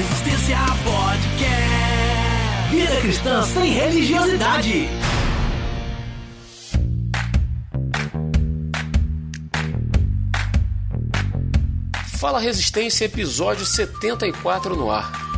Resistência Podcast. Vida cristã sem religiosidade. Fala Resistência, episódio 74 no ar.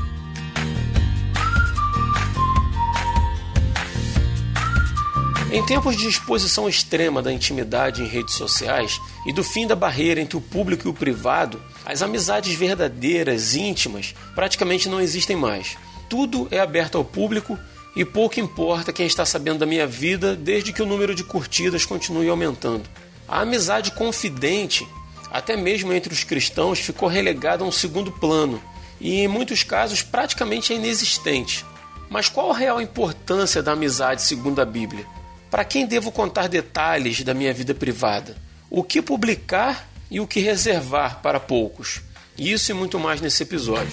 Em tempos de exposição extrema da intimidade em redes sociais e do fim da barreira entre o público e o privado, as amizades verdadeiras, íntimas, praticamente não existem mais. Tudo é aberto ao público e pouco importa quem está sabendo da minha vida desde que o número de curtidas continue aumentando. A amizade confidente até mesmo entre os cristãos, ficou relegada a um segundo plano e, em muitos casos, praticamente é inexistente. Mas qual a real importância da amizade segundo a Bíblia? Para quem devo contar detalhes da minha vida privada? O que publicar e o que reservar para poucos? Isso e muito mais nesse episódio.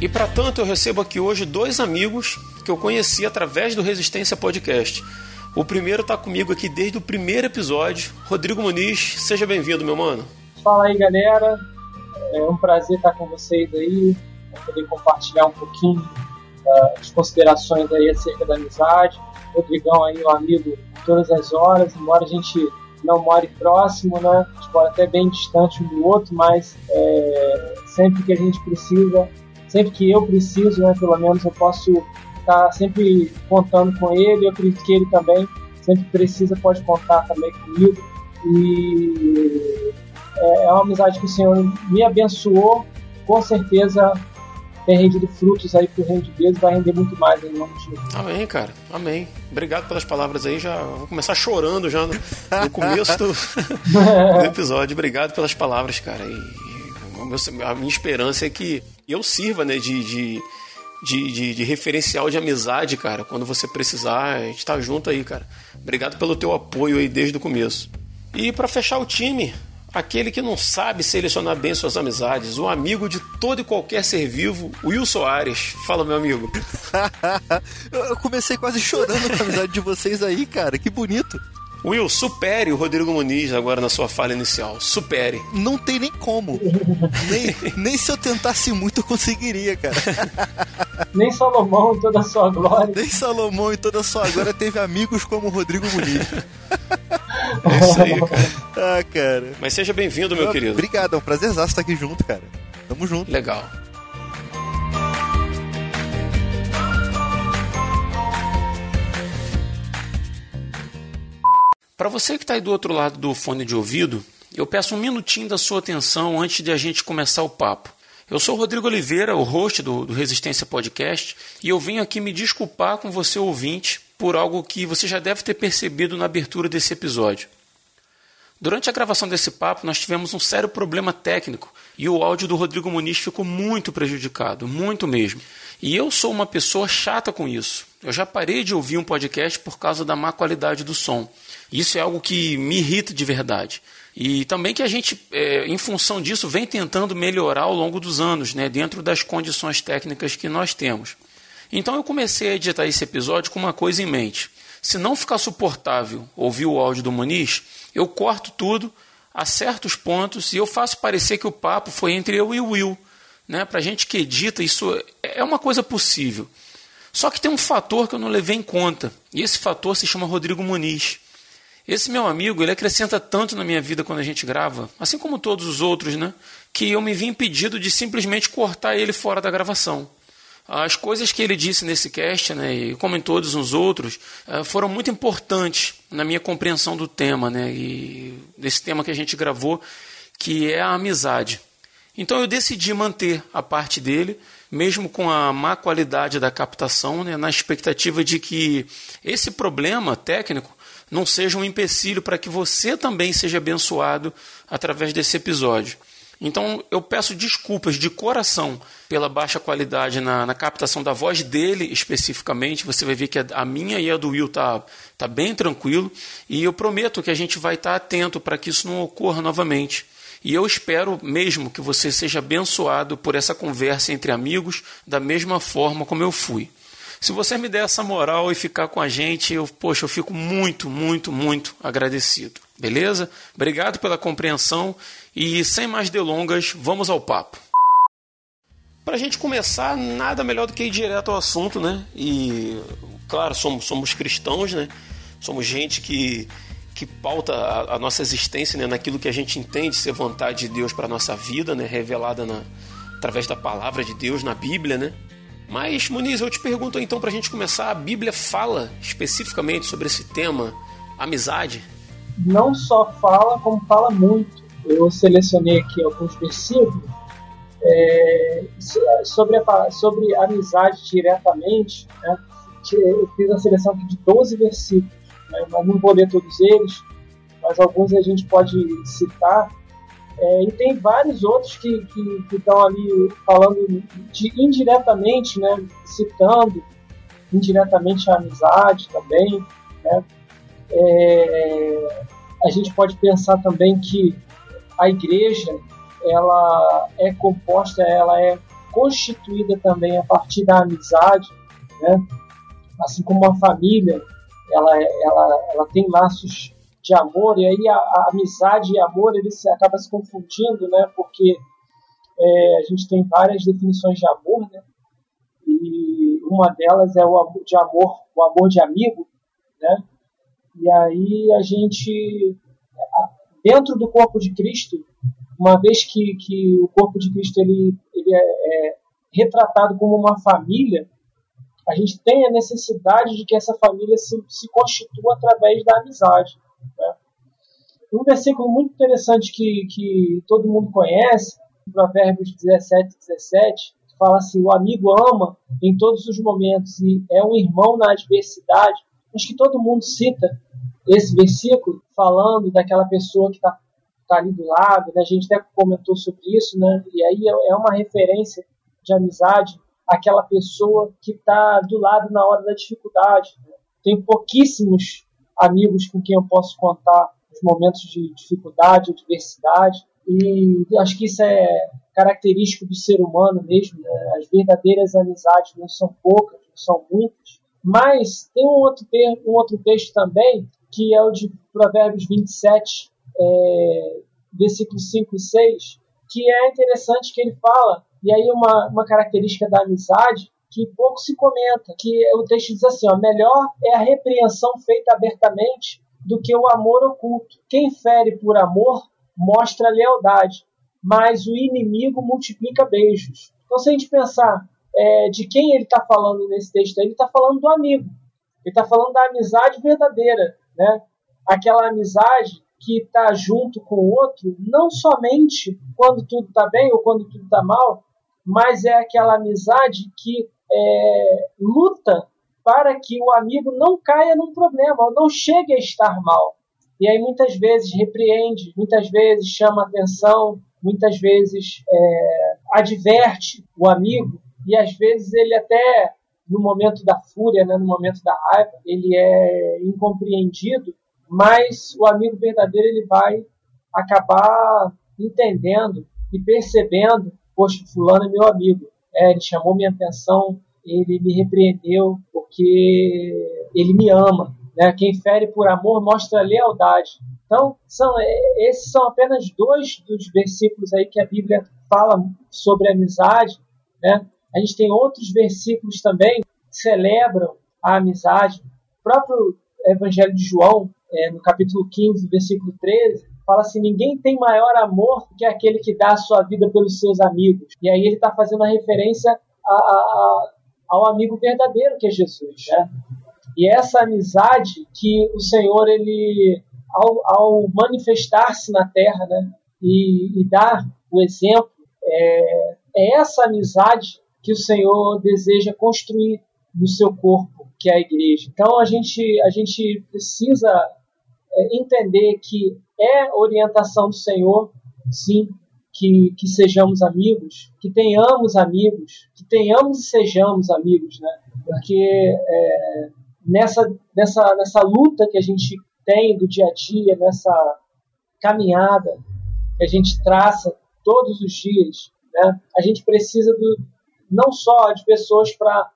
E para tanto, eu recebo aqui hoje dois amigos que eu conheci através do Resistência Podcast. O primeiro está comigo aqui desde o primeiro episódio. Rodrigo Muniz, seja bem-vindo, meu mano. Fala aí, galera. É um prazer estar com vocês aí, poder compartilhar um pouquinho das considerações aí acerca da amizade. Rodrigão aí, um amigo todas as horas, embora a gente não more próximo, né? A gente mora até bem distante um do outro, mas é, sempre que a gente precisa, sempre que eu preciso, né, pelo menos eu posso tá sempre contando com ele, eu acredito que ele também sempre precisa, pode contar também comigo. E é, é uma amizade que o Senhor me abençoou, com certeza tem rendido frutos aí pro reino de Deus vai render muito mais em nome de Jesus. Amém, cara. Amém. Obrigado pelas palavras aí. Já vou começar chorando já no, no começo do, do, episódio. Obrigado pelas palavras, cara. E, e a minha esperança é que eu sirva, né, de, de de, de, de, referencial de amizade, cara. Quando você precisar, a gente tá junto aí, cara. Obrigado pelo teu apoio aí desde o começo. E para fechar o time, aquele que não sabe selecionar bem suas amizades, o amigo de todo e qualquer ser vivo, Will Soares. Fala, meu amigo. Eu comecei quase chorando com a amizade de vocês aí, cara. Que bonito. Will, supere o Rodrigo Muniz agora na sua fala inicial. Supere. Não tem nem como. nem, nem se eu tentasse muito eu conseguiria, cara. Nem Salomão em toda a sua glória. Nem Salomão em toda a sua glória teve amigos como o Rodrigo Muniz. É isso aí, cara. Ah, cara. Mas seja bem-vindo, meu ah, querido. Obrigado, é um prazer estar aqui junto, cara. Tamo junto. Legal. Para você que está aí do outro lado do fone de ouvido, eu peço um minutinho da sua atenção antes de a gente começar o papo. Eu sou o Rodrigo Oliveira, o host do, do Resistência Podcast, e eu venho aqui me desculpar com você ouvinte por algo que você já deve ter percebido na abertura desse episódio. Durante a gravação desse papo, nós tivemos um sério problema técnico e o áudio do Rodrigo Muniz ficou muito prejudicado, muito mesmo. E eu sou uma pessoa chata com isso. Eu já parei de ouvir um podcast por causa da má qualidade do som. Isso é algo que me irrita de verdade. E também que a gente, é, em função disso, vem tentando melhorar ao longo dos anos, né, dentro das condições técnicas que nós temos. Então eu comecei a editar esse episódio com uma coisa em mente. Se não ficar suportável ouvir o áudio do Muniz, eu corto tudo, acerto os pontos e eu faço parecer que o papo foi entre eu e o Will. Né? Para gente que edita, isso é uma coisa possível. Só que tem um fator que eu não levei em conta, e esse fator se chama Rodrigo Muniz. Esse meu amigo, ele acrescenta tanto na minha vida quando a gente grava, assim como todos os outros, né? Que eu me vi impedido de simplesmente cortar ele fora da gravação. As coisas que ele disse nesse cast, né, e como em todos os outros, eh, foram muito importantes na minha compreensão do tema, né, e desse tema que a gente gravou, que é a amizade. Então eu decidi manter a parte dele, mesmo com a má qualidade da captação, né, na expectativa de que esse problema técnico não seja um empecilho para que você também seja abençoado através desse episódio. Então eu peço desculpas de coração pela baixa qualidade na, na, captação da voz dele especificamente. Você vai ver que a minha e a do Will tá, tá bem tranquilo. E eu prometo que a gente vai estar tá atento para que isso não ocorra novamente. E eu espero mesmo que você seja abençoado por essa conversa entre amigos, da mesma forma como eu fui. Se você me der essa moral e ficar com a gente, eu, poxa, eu fico muito, muito, muito agradecido. Beleza? Obrigado pela compreensão e sem mais delongas, vamos ao papo. Para a gente começar, nada melhor do que ir direto ao assunto, né? E, claro, somos, somos cristãos, né? Somos gente que, que pauta a, a nossa existência né? naquilo que a gente entende ser vontade de Deus para a nossa vida, né? Revelada na, através da palavra de Deus na Bíblia, né? Mas, Muniz, eu te pergunto então, para a gente começar, a Bíblia fala especificamente sobre esse tema, amizade? Não só fala, como fala muito. Eu selecionei aqui alguns versículos é, sobre, a, sobre a amizade diretamente, né, eu fiz a seleção aqui de 12 versículos, né, mas não vou ler todos eles, mas alguns a gente pode citar. É, e tem vários outros que, que, que estão ali falando de, indiretamente, né, citando indiretamente a amizade também. Né. É, a gente pode pensar também que a igreja ela é composta, ela é constituída também a partir da amizade, né? assim como uma família, ela, ela, ela tem laços de amor, e aí a, a amizade e amor ele se, acaba se confundindo, né? porque é, a gente tem várias definições de amor, né? e uma delas é o de amor, o amor de amigo, né? E aí a gente, dentro do corpo de Cristo, uma vez que, que o corpo de Cristo ele, ele é, é retratado como uma família, a gente tem a necessidade de que essa família se, se constitua através da amizade. Né? Um versículo muito interessante que, que todo mundo conhece, Provérbios 17, 17, fala assim: o amigo ama em todos os momentos e é um irmão na adversidade. Acho que todo mundo cita esse versículo falando daquela pessoa que está está ali do lado, né? a gente até comentou sobre isso, né? e aí é, é uma referência de amizade aquela pessoa que está do lado na hora da dificuldade. Tenho pouquíssimos amigos com quem eu posso contar os momentos de dificuldade, adversidade, e acho que isso é característico do ser humano mesmo. Né? As verdadeiras amizades não são poucas, não são muitas. Mas tem um outro, um outro texto também, que é o de Provérbios 27, é, versículos 5 e 6, que é interessante que ele fala, e aí uma, uma característica da amizade que pouco se comenta, que o texto diz assim, ó, melhor é a repreensão feita abertamente do que o amor oculto. Quem fere por amor mostra lealdade, mas o inimigo multiplica beijos. Então, se a gente pensar é, de quem ele está falando nesse texto, ele está falando do amigo. Ele está falando da amizade verdadeira, né? Aquela amizade que está junto com o outro, não somente quando tudo está bem ou quando tudo está mal, mas é aquela amizade que é, luta para que o amigo não caia num problema, ou não chegue a estar mal. E aí muitas vezes repreende, muitas vezes chama atenção, muitas vezes é, adverte o amigo, e às vezes ele até no momento da fúria, né, no momento da raiva, ele é incompreendido mas o amigo verdadeiro ele vai acabar entendendo e percebendo, poxa, fulano é meu amigo, é, ele chamou minha atenção, ele me repreendeu porque ele me ama. Né? Quem fere por amor mostra lealdade. Então, são, é, esses são apenas dois dos versículos aí que a Bíblia fala sobre amizade. Né? A gente tem outros versículos também que celebram a amizade. O próprio Evangelho de João é, no capítulo 15, versículo 13, fala assim: ninguém tem maior amor que aquele que dá a sua vida pelos seus amigos. E aí ele está fazendo a referência a, a, ao amigo verdadeiro que é Jesus, né? E essa amizade que o Senhor ele ao, ao manifestar-se na Terra, né, e, e dar o exemplo, é, é essa amizade que o Senhor deseja construir no seu corpo, que é a igreja. Então a gente a gente precisa é, entender que é orientação do Senhor, sim, que, que sejamos amigos, que tenhamos amigos, que tenhamos e sejamos amigos, né? Porque é, nessa, nessa, nessa luta que a gente tem do dia a dia, nessa caminhada que a gente traça todos os dias, né? A gente precisa do, não só de pessoas para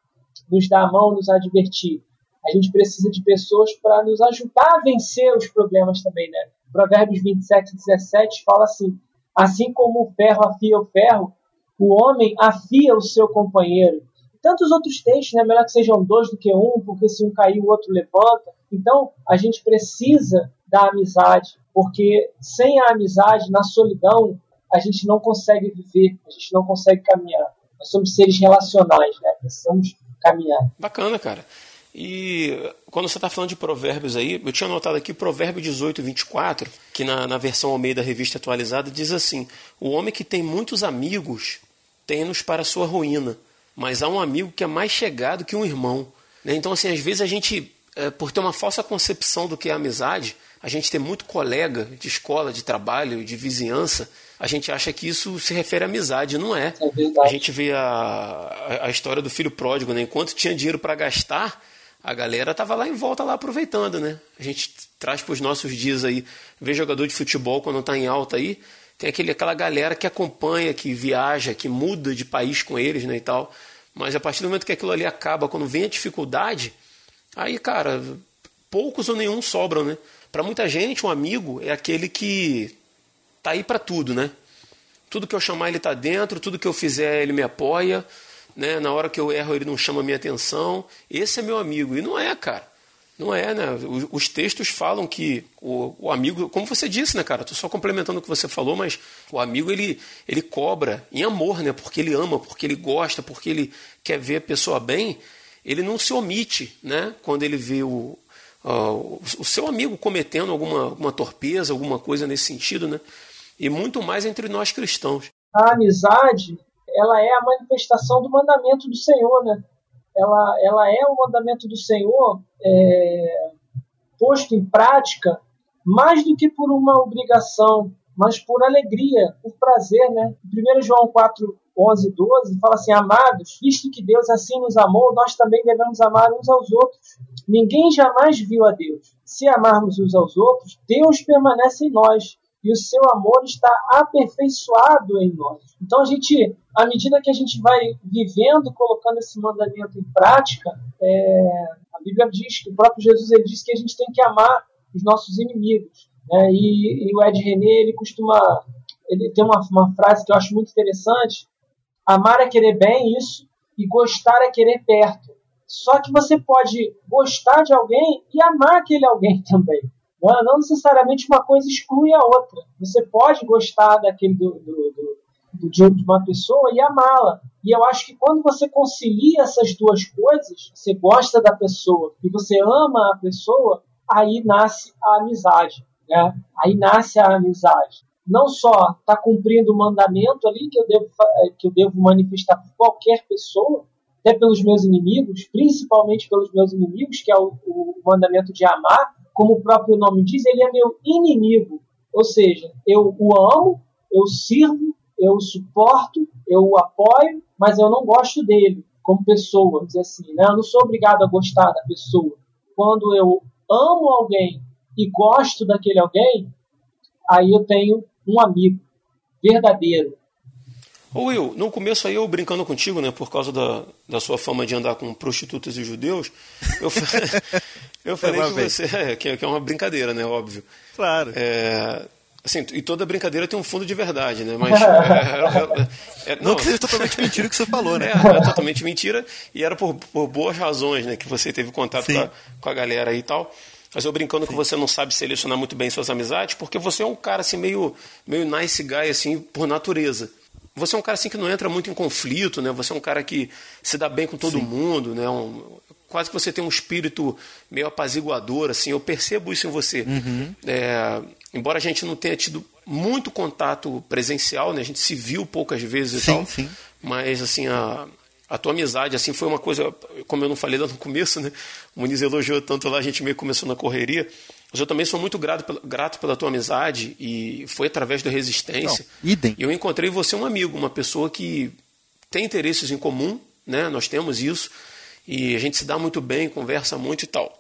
nos dar a mão, nos advertir, a gente precisa de pessoas para nos ajudar a vencer os problemas também, né? Provérbios 27, 17 fala assim: Assim como o ferro afia o ferro, o homem afia o seu companheiro. Tantos outros textos, né? Melhor que sejam dois do que um, porque se um cair, o outro levanta. Então, a gente precisa da amizade, porque sem a amizade, na solidão, a gente não consegue viver, a gente não consegue caminhar. Somos seres relacionais, né? Precisamos caminhar. Bacana, cara. E quando você está falando de provérbios aí, eu tinha anotado aqui Provérbio 18, 24, que na, na versão ao meio da revista atualizada diz assim: O homem que tem muitos amigos tem-nos para sua ruína, mas há um amigo que é mais chegado que um irmão. Né? Então, assim, às vezes a gente, é, por ter uma falsa concepção do que é amizade, a gente tem muito colega de escola, de trabalho, de vizinhança, a gente acha que isso se refere à amizade, não é. é a gente vê a, a, história do filho pródigo, né? enquanto tinha dinheiro para gastar, a galera tava lá em volta lá aproveitando, né? A gente traz para os nossos dias aí, vê jogador de futebol quando está em alta aí, tem aquele, aquela galera que acompanha, que viaja, que muda de país com eles, né, e tal. Mas a partir do momento que aquilo ali acaba, quando vem a dificuldade, aí, cara, poucos ou nenhum sobram, né? Para muita gente, um amigo é aquele que tá aí para tudo, né? Tudo que eu chamar ele tá dentro, tudo que eu fizer ele me apoia, né? Na hora que eu erro, ele não chama minha atenção. Esse é meu amigo. E não é, cara. Não é, né? Os textos falam que o, o, amigo, como você disse, né, cara? Tô só complementando o que você falou, mas o amigo ele, ele cobra em amor, né? Porque ele ama, porque ele gosta, porque ele quer ver a pessoa bem. Ele não se omite, né? Quando ele vê o, uh, o seu amigo cometendo alguma, alguma torpeza, alguma coisa nesse sentido, né? E muito mais entre nós cristãos. A amizade ela é a manifestação do mandamento do Senhor, né? Ela, ela é o mandamento do Senhor é, posto em prática mais do que por uma obrigação, mas por alegria, por prazer, né? 1 João 4, 11 12 fala assim: Amados, visto que Deus assim nos amou, nós também devemos amar uns aos outros. Ninguém jamais viu a Deus. Se amarmos uns aos outros, Deus permanece em nós e o seu amor está aperfeiçoado em nós. Então a gente, à medida que a gente vai vivendo e colocando esse mandamento em prática, é, a Bíblia diz que o próprio Jesus ele diz que a gente tem que amar os nossos inimigos. Né? E, e, o Ed René ele costuma, ele tem uma, uma frase que eu acho muito interessante: amar é querer bem isso e gostar é querer perto. Só que você pode gostar de alguém e amar aquele alguém também. Não, necessariamente uma coisa exclui a outra. Você pode gostar daquele do, do, do, de uma pessoa e amá-la. E eu acho que quando você concilia essas duas coisas, você gosta da pessoa e você ama a pessoa, aí nasce a amizade. Né? Aí nasce a amizade. Não só está cumprindo o mandamento ali que eu, devo, que eu devo manifestar por qualquer pessoa, até pelos meus inimigos, principalmente pelos meus inimigos, que é o, o mandamento de amar, como o próprio nome diz, ele é meu inimigo. Ou seja, eu o amo, eu sirvo, eu suporto, eu o apoio, mas eu não gosto dele como pessoa, vamos dizer assim. Né? Eu não sou obrigado a gostar da pessoa. Quando eu amo alguém e gosto daquele alguém, aí eu tenho um amigo verdadeiro. Ô Will, no começo aí eu brincando contigo, né, por causa da, da sua fama de andar com prostitutas e judeus, eu, Eu falei que você. É, que, é uma brincadeira, né? Óbvio. Claro. É, assim, e toda brincadeira tem um fundo de verdade, né? Mas. É, é, é, não, não, que seja totalmente mentira o que você falou, né? É, é, totalmente mentira e era por, por boas razões, né? Que você teve contato com a, com a, galera aí e tal. Mas eu brincando Sim. que você não sabe selecionar muito bem suas amizades, porque você é um cara assim meio, meio nice guy, assim, por natureza. Você é um cara assim que não entra muito em conflito, né? Você é um cara que se dá bem com todo Sim. mundo, né? Um, quase que você tem um espírito meio apaziguador, assim, eu percebo isso em você. Uhum. É, embora a gente não tenha tido muito contato presencial, né, a gente se viu poucas vezes sim, e tal, sim. mas assim, a, a tua amizade assim foi uma coisa, como eu não falei lá no começo, né, o Muniz elogiou tanto lá, a gente meio começou na correria, mas eu também sou muito grato, grato pela tua amizade e foi através da resistência. Não, idem. Eu encontrei você um amigo, uma pessoa que tem interesses em comum, né? Nós temos isso e a gente se dá muito bem, conversa muito e tal.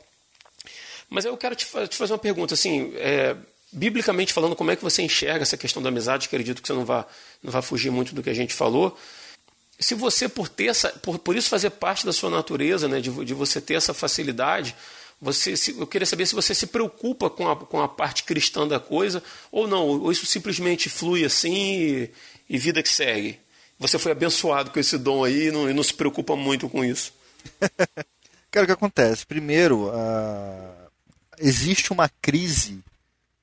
Mas eu quero te, fazer uma pergunta, assim, é, biblicamente falando, como é que você enxerga essa questão da amizade? Acredito que você não vai, não vai fugir muito do que a gente falou. Se você, por, ter essa, por, por isso fazer parte da sua natureza, né, de, de você ter essa facilidade, Você, se, eu queria saber se você se preocupa com a, com a parte cristã da coisa ou não, ou isso simplesmente flui assim e, e vida que segue. Você foi abençoado com esse dom aí e não, e não se preocupa muito com isso. Cara, o que acontece? Primeiro, uh, existe uma crise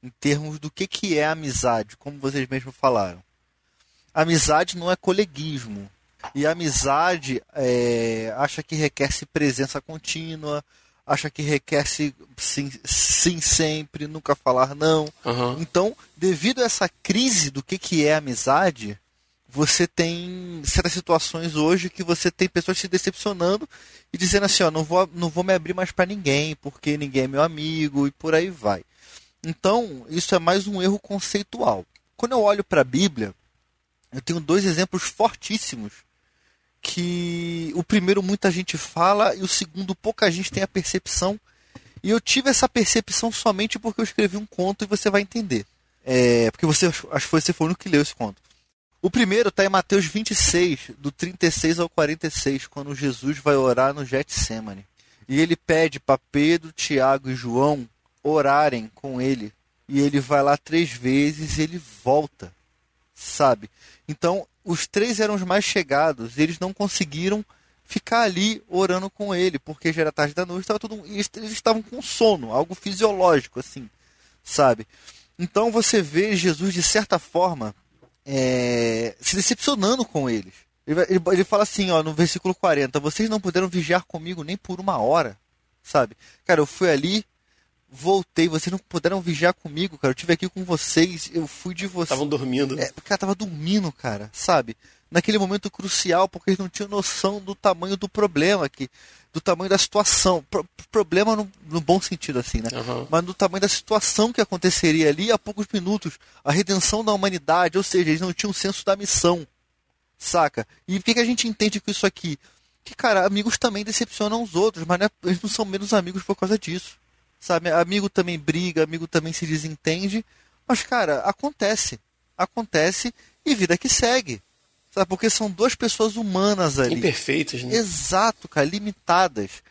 em termos do que, que é amizade, como vocês mesmos falaram. Amizade não é coleguismo. E amizade é, acha que requer-se presença contínua, acha que requer-se sim, sim, sempre, nunca falar não. Uhum. Então, devido a essa crise do que, que é amizade, você tem certas situações hoje que você tem pessoas se decepcionando e dizendo assim, ó, não vou, não vou me abrir mais para ninguém, porque ninguém é meu amigo e por aí vai. Então, isso é mais um erro conceitual. Quando eu olho para a Bíblia, eu tenho dois exemplos fortíssimos que o primeiro muita gente fala e o segundo pouca gente tem a percepção. E eu tive essa percepção somente porque eu escrevi um conto e você vai entender. É, porque você acho que você foi o único que leu esse conto. O primeiro está em Mateus 26, do 36 ao 46, quando Jesus vai orar no Getsemane. E ele pede para Pedro, Tiago e João orarem com ele. E ele vai lá três vezes e ele volta, sabe? Então, os três eram os mais chegados, eles não conseguiram ficar ali orando com ele, porque já era tarde da noite, estava tudo, eles estavam com sono, algo fisiológico, assim, sabe? Então você vê Jesus, de certa forma, é, se decepcionando com eles. Ele, ele, ele, fala assim, ó, no versículo 40, vocês não puderam vigiar comigo nem por uma hora, sabe? Cara, eu fui ali, voltei, vocês não puderam vigiar comigo, cara. Eu tive aqui com vocês, eu fui de vocês. Estavam dormindo. É, cara, tava dormindo, cara, sabe? Naquele momento crucial, porque eles não tinham noção do tamanho do problema aqui, do tamanho da situação. Pro, problema no, no, bom sentido, assim, né? Uhum. Mas do tamanho da situação que aconteceria ali a poucos minutos. A redenção da humanidade, ou seja, eles não tinham senso da missão. Saca? E o que, que a gente entende com isso aqui? Que, cara, amigos também decepcionam os outros, mas não é, eles não são menos amigos por causa disso sabe? Amigo também briga, amigo também se desentende. Mas, cara, acontece. Acontece e vida que segue. Sabe? Porque são duas pessoas humanas ali. Imperfeitas, né? Exato, cara, limitadas.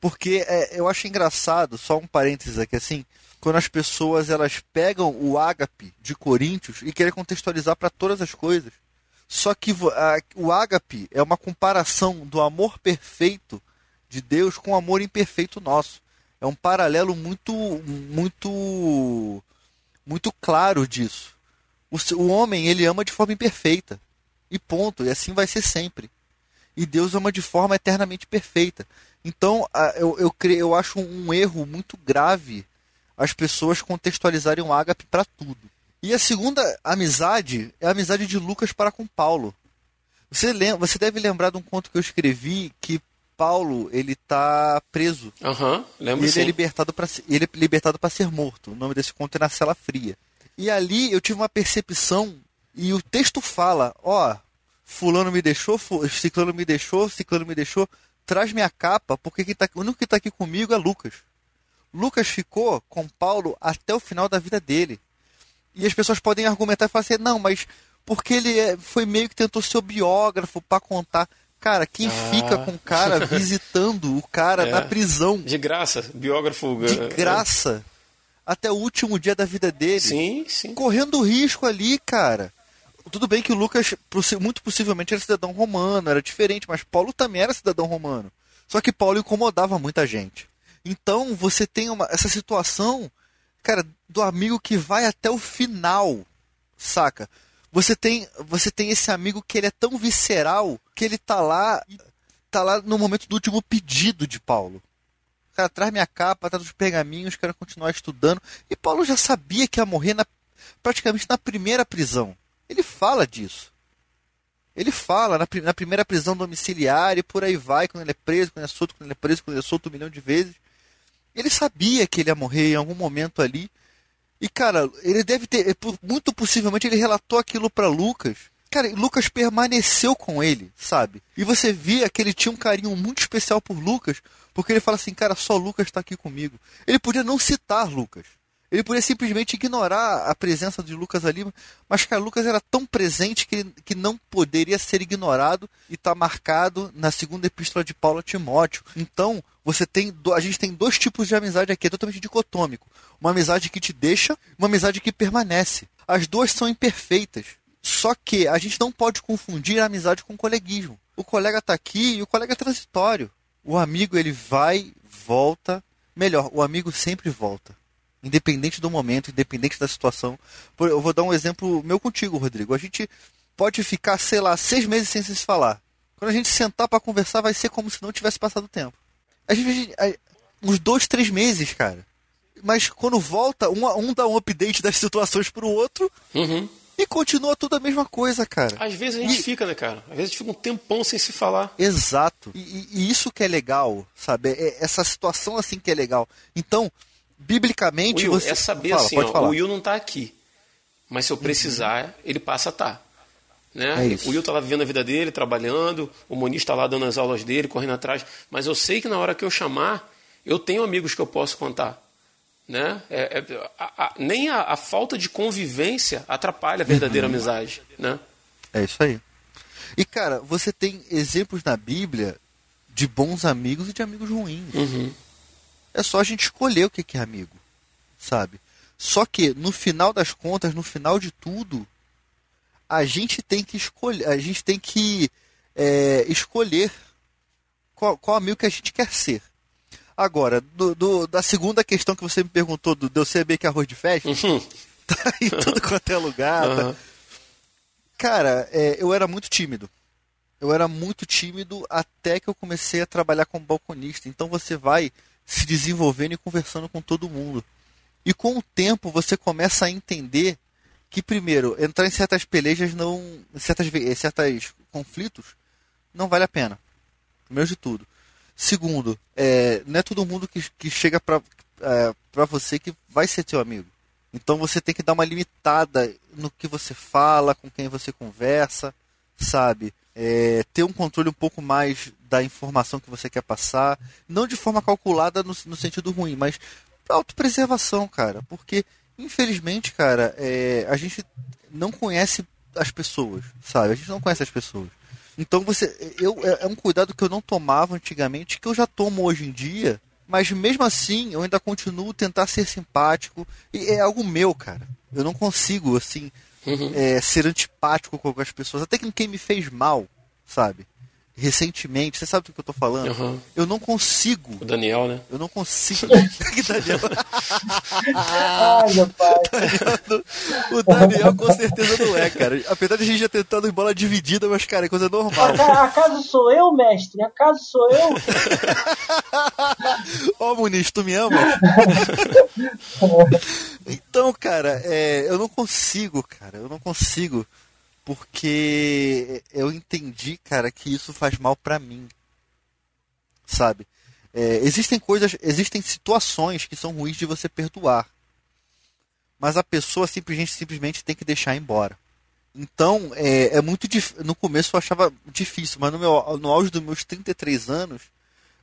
Porque é, eu acho engraçado, só um parênteses aqui, assim, quando as pessoas elas pegam o ágape de Coríntios e querem contextualizar para todas as coisas. Só que a, o ágape é uma comparação do amor perfeito de Deus com o amor imperfeito nosso é um paralelo muito muito muito claro disso. O, o homem ele ama de forma imperfeita e ponto. E assim vai ser sempre. E Deus ama de forma eternamente perfeita. Então eu, eu, eu acho um erro muito grave as pessoas contextualizarem o ágape para tudo. E a segunda amizade é a amizade de Lucas para com Paulo. Você, lembra, você deve lembrar de um conto que eu escrevi que Paulo, ele tá preso. Aham, uhum, lembro ele sim. É libertado pra, ele é libertado para ser morto. O nome desse conto é Na Cela Fria. E ali eu tive uma percepção, e o texto fala, ó, fulano me deixou, ciclano me deixou, ciclano me deixou, traz minha capa, porque quem tá, o único que está aqui comigo é Lucas. Lucas ficou com Paulo até o final da vida dele. E as pessoas podem argumentar e falar assim, não, mas porque ele é, foi meio que tentou ser o biógrafo para contar. Cara, quem ah. fica com o cara visitando o cara é. na prisão? De graça, biógrafo. De é. graça. Até o último dia da vida dele. Sim, sim. Correndo risco ali, cara. Tudo bem que o Lucas, muito possivelmente, era cidadão romano, era diferente, mas Paulo também era cidadão romano. Só que Paulo incomodava muita gente. Então você tem uma, essa situação, cara, do amigo que vai até o final, saca? Você tem, você tem esse amigo que ele é tão visceral que ele tá lá, tá lá no momento do último pedido de Paulo. Cara, traz minha capa, traz os pergaminhos, quero continuar estudando. E Paulo já sabia que ia morrer na, praticamente na primeira prisão. Ele fala disso. Ele fala na, na primeira prisão domiciliar e por aí vai, quando ele é preso, quando ele é solto, quando ele é preso, quando ele é solto um milhão de vezes. Ele sabia que ele ia morrer em algum momento ali. E, cara, ele deve ter. Muito possivelmente ele relatou aquilo para Lucas. Cara, Lucas permaneceu com ele, sabe? E você via que ele tinha um carinho muito especial por Lucas, porque ele fala assim, cara, só Lucas está aqui comigo. Ele podia não citar Lucas. Ele poderia simplesmente ignorar a presença de Lucas ali, mas cara, Lucas era tão presente que, que não poderia ser ignorado e está marcado na segunda epístola de Paulo a Timóteo. Então, você tem a gente tem dois tipos de amizade aqui, é totalmente dicotômico. Uma amizade que te deixa, uma amizade que permanece. As duas são imperfeitas. Só que a gente não pode confundir a amizade com o coleguismo. O colega está aqui e o colega é transitório. O amigo ele vai, volta, melhor, o amigo sempre volta independente do momento, independente da situação. Eu vou dar um exemplo meu contigo, Rodrigo. A gente pode ficar, sei lá, seis meses sem se falar. Quando a gente sentar para conversar, vai ser como se não tivesse passado tempo. A gente, uns dois, três meses, cara. Mas quando volta, um, um dá um update das situações pro outro. Uhum. E continua tudo a mesma coisa, cara. Às vezes a gente e... fica, né, cara? Às vezes a gente fica um tempão sem se falar. Exato. E, e isso que é legal, sabe? É essa situação assim que é legal. Então, biblicamente Will, você é saber Fala, assim, ó, o Will não está aqui, mas se eu precisar, uhum. ele passa a estar. Tá, né? É o Will está lá vivendo a vida dele, trabalhando, o Moniz está lá dando as aulas dele, correndo atrás, mas eu sei que na hora que eu chamar, eu tenho amigos que eu posso contar. Né? É, é, a, a, nem a, a, falta de convivência atrapalha a verdadeira uhum. amizade. Né? É isso aí. E cara, você tem exemplos na Bíblia de bons amigos e de amigos ruins. Uhum. É só a gente escolher o que é amigo, sabe? Só que no final das contas, no final de tudo, a gente tem que escolher, a gente tem que é, escolher qual, qual, amigo que a gente quer ser. Agora, do, do, da segunda questão que você me perguntou, do, de eu que arroz de festa, uhum. tá em tudo quanto é lugar. Uhum. Tá? Cara, é, eu era muito tímido. Eu era muito tímido até que eu comecei a trabalhar como balconista. Então você vai se desenvolvendo e conversando com todo mundo. E com o tempo você começa a entender que, primeiro, entrar em certas pelejas não. certas, certos conflitos não vale a pena. Primeiro de tudo. Segundo, é, não é todo mundo que, que chega para é, pra você que vai ser teu amigo. Então você tem que dar uma limitada no que você fala, com quem você conversa, sabe? É, ter um controle um pouco mais da informação que você quer passar, não de forma calculada no, no sentido ruim, mas autopreservação, cara, porque infelizmente, cara, é, a gente não conhece as pessoas, sabe? A gente não conhece as pessoas. Então você, eu é, é um cuidado que eu não tomava antigamente, que eu já tomo hoje em dia, mas mesmo assim eu ainda continuo tentar ser simpático e é algo meu, cara. Eu não consigo assim uhum. é, ser antipático com as pessoas, até que quem me fez mal, sabe? Recentemente, você sabe do que eu tô falando? Uhum. Eu não consigo. O Daniel, né? Eu não consigo. Daniel. Ai, meu pai. o Daniel com certeza não é, cara. Apesar de a gente já tentando em bola dividida, mas, cara, é coisa normal. Acaso sou eu, mestre? Acaso sou eu? Ó, oh, Muniz, tu me ama? então, cara, é, eu não consigo, cara. Eu não consigo porque eu entendi, cara, que isso faz mal para mim. Sabe? É, existem coisas, existem situações que são ruins de você perdoar. Mas a pessoa simplesmente, simplesmente tem que deixar embora. Então, é, é muito. No começo eu achava difícil, mas no, meu, no auge dos meus 33 anos,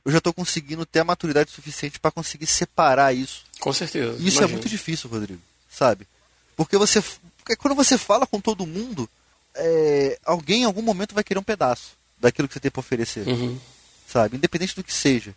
eu já estou conseguindo ter a maturidade suficiente para conseguir separar isso. Com certeza. Isso é imagino. é muito difícil, Rodrigo. Sabe? Porque você. Porque quando você fala com todo mundo, é, alguém em algum momento vai querer um pedaço daquilo que você tem para oferecer. Uhum. Sabe? Independente do que seja.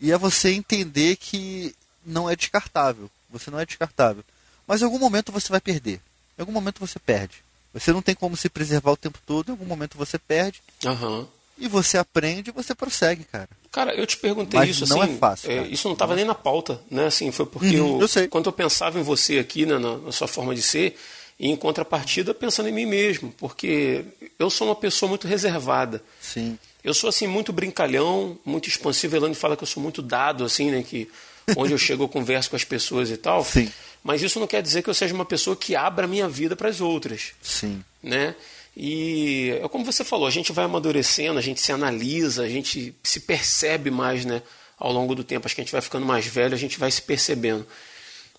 E é você entender que não é descartável. Você não é descartável. Mas em algum momento você vai perder. Em algum momento você perde. Você não tem como se preservar o tempo todo, em algum momento você perde. Uhum. E você aprende e você prossegue, cara. Cara, eu te perguntei Mas isso não assim. É fácil, é, isso não estava nem na pauta, né? Assim, foi porque uhum, eu, eu sei. quando eu pensava em você aqui, né, na, na sua forma de ser, e em contrapartida pensando em mim mesmo, porque eu sou uma pessoa muito reservada. Sim. Eu sou assim muito brincalhão, muito expansivo. Elane fala que eu sou muito dado assim, né, que onde eu chego eu converso com as pessoas e tal. Sim. Mas isso não quer dizer que eu seja uma pessoa que abra a minha vida para as outras. Sim. Né? E é como você falou, a gente vai amadurecendo, a gente se analisa, a gente se percebe mais, né, ao longo do tempo. Acho que a gente vai ficando mais velho, a gente vai se percebendo.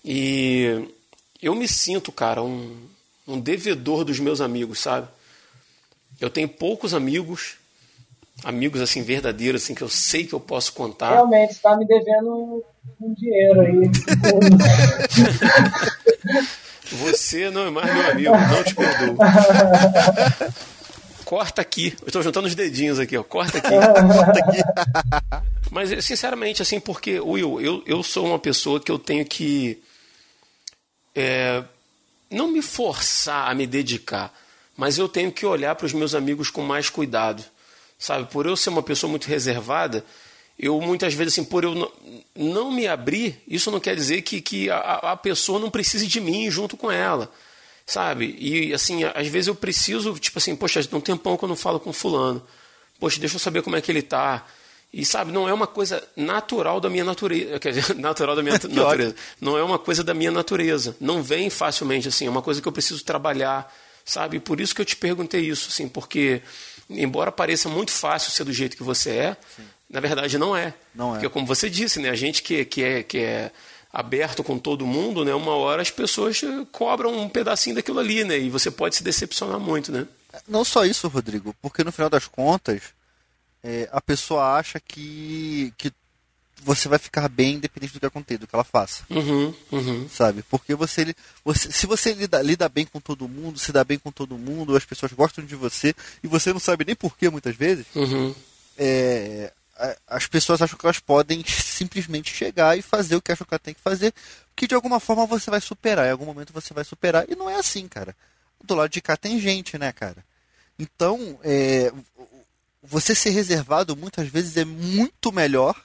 E eu me sinto, cara, um, um devedor dos meus amigos, sabe? Eu tenho poucos amigos, amigos assim verdadeiros assim que eu sei que eu posso contar. Realmente, está me devendo um dinheiro aí. Você não é mais meu amigo, não te perdoo. Corta aqui. Eu estou juntando os dedinhos aqui, ó. Corta aqui. Corta aqui. Mas, sinceramente, assim, porque, Will, eu, eu sou uma pessoa que eu tenho que. É, não me forçar a me dedicar, mas eu tenho que olhar para os meus amigos com mais cuidado. Sabe? Por eu ser uma pessoa muito reservada, eu muitas vezes, assim, por eu não me abrir, isso não quer dizer que, que a, a pessoa não precise de mim junto com ela sabe? E assim, às vezes eu preciso, tipo assim, poxa, tem um tempão que eu não falo com fulano. Poxa, deixa eu saber como é que ele tá. E sabe, não é uma coisa natural da minha natureza, quer dizer, natural da minha natureza. Não é uma coisa da minha natureza. Não vem facilmente assim, é uma coisa que eu preciso trabalhar, sabe? Por isso que eu te perguntei isso, assim, porque embora pareça muito fácil ser do jeito que você é, Sim. na verdade não é. Não é. Porque como você disse, né, a gente que, que é que é aberto com todo mundo, né? Uma hora as pessoas cobram um pedacinho daquilo ali, né? E você pode se decepcionar muito, né? Não só isso, Rodrigo, porque no final das contas é, a pessoa acha que, que você vai ficar bem independente do que aconteça, do que ela faça. Uhum, uhum. Sabe? Porque você, você se você lida, lida bem com todo mundo, se dá bem com todo mundo, as pessoas gostam de você e você não sabe nem porquê muitas vezes, uhum. é, as pessoas acham que elas podem simplesmente chegar e fazer o que acham que ela tem que fazer, que de alguma forma você vai superar, em algum momento você vai superar, e não é assim, cara. Do lado de cá tem gente, né, cara? Então, é, você ser reservado muitas vezes é muito melhor,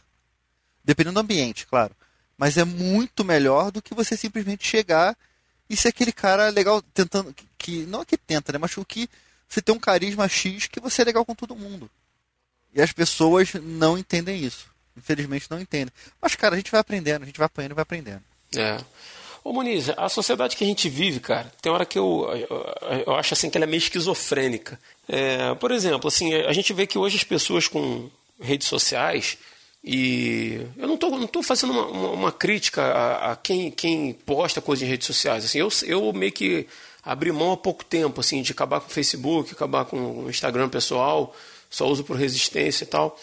dependendo do ambiente, claro, mas é muito melhor do que você simplesmente chegar e ser aquele cara legal, tentando, que não é que tenta, né, mas o que você tem um carisma X que você é legal com todo mundo. E as pessoas não entendem isso. Infelizmente não entendem. Mas, cara, a gente vai aprendendo, a gente vai apanhando e vai aprendendo. É. Ô Muniz, a sociedade que a gente vive, cara, tem hora que eu, eu, eu acho assim que ela é meio esquizofrênica. É, por exemplo, assim, a gente vê que hoje as pessoas com redes sociais, e eu não estou não tô fazendo uma, uma, uma crítica a, a, quem, quem posta coisas em redes sociais. Assim, eu, eu meio que abri mão há pouco tempo assim, de acabar com o Facebook, acabar com o Instagram pessoal só uso por resistência e tal.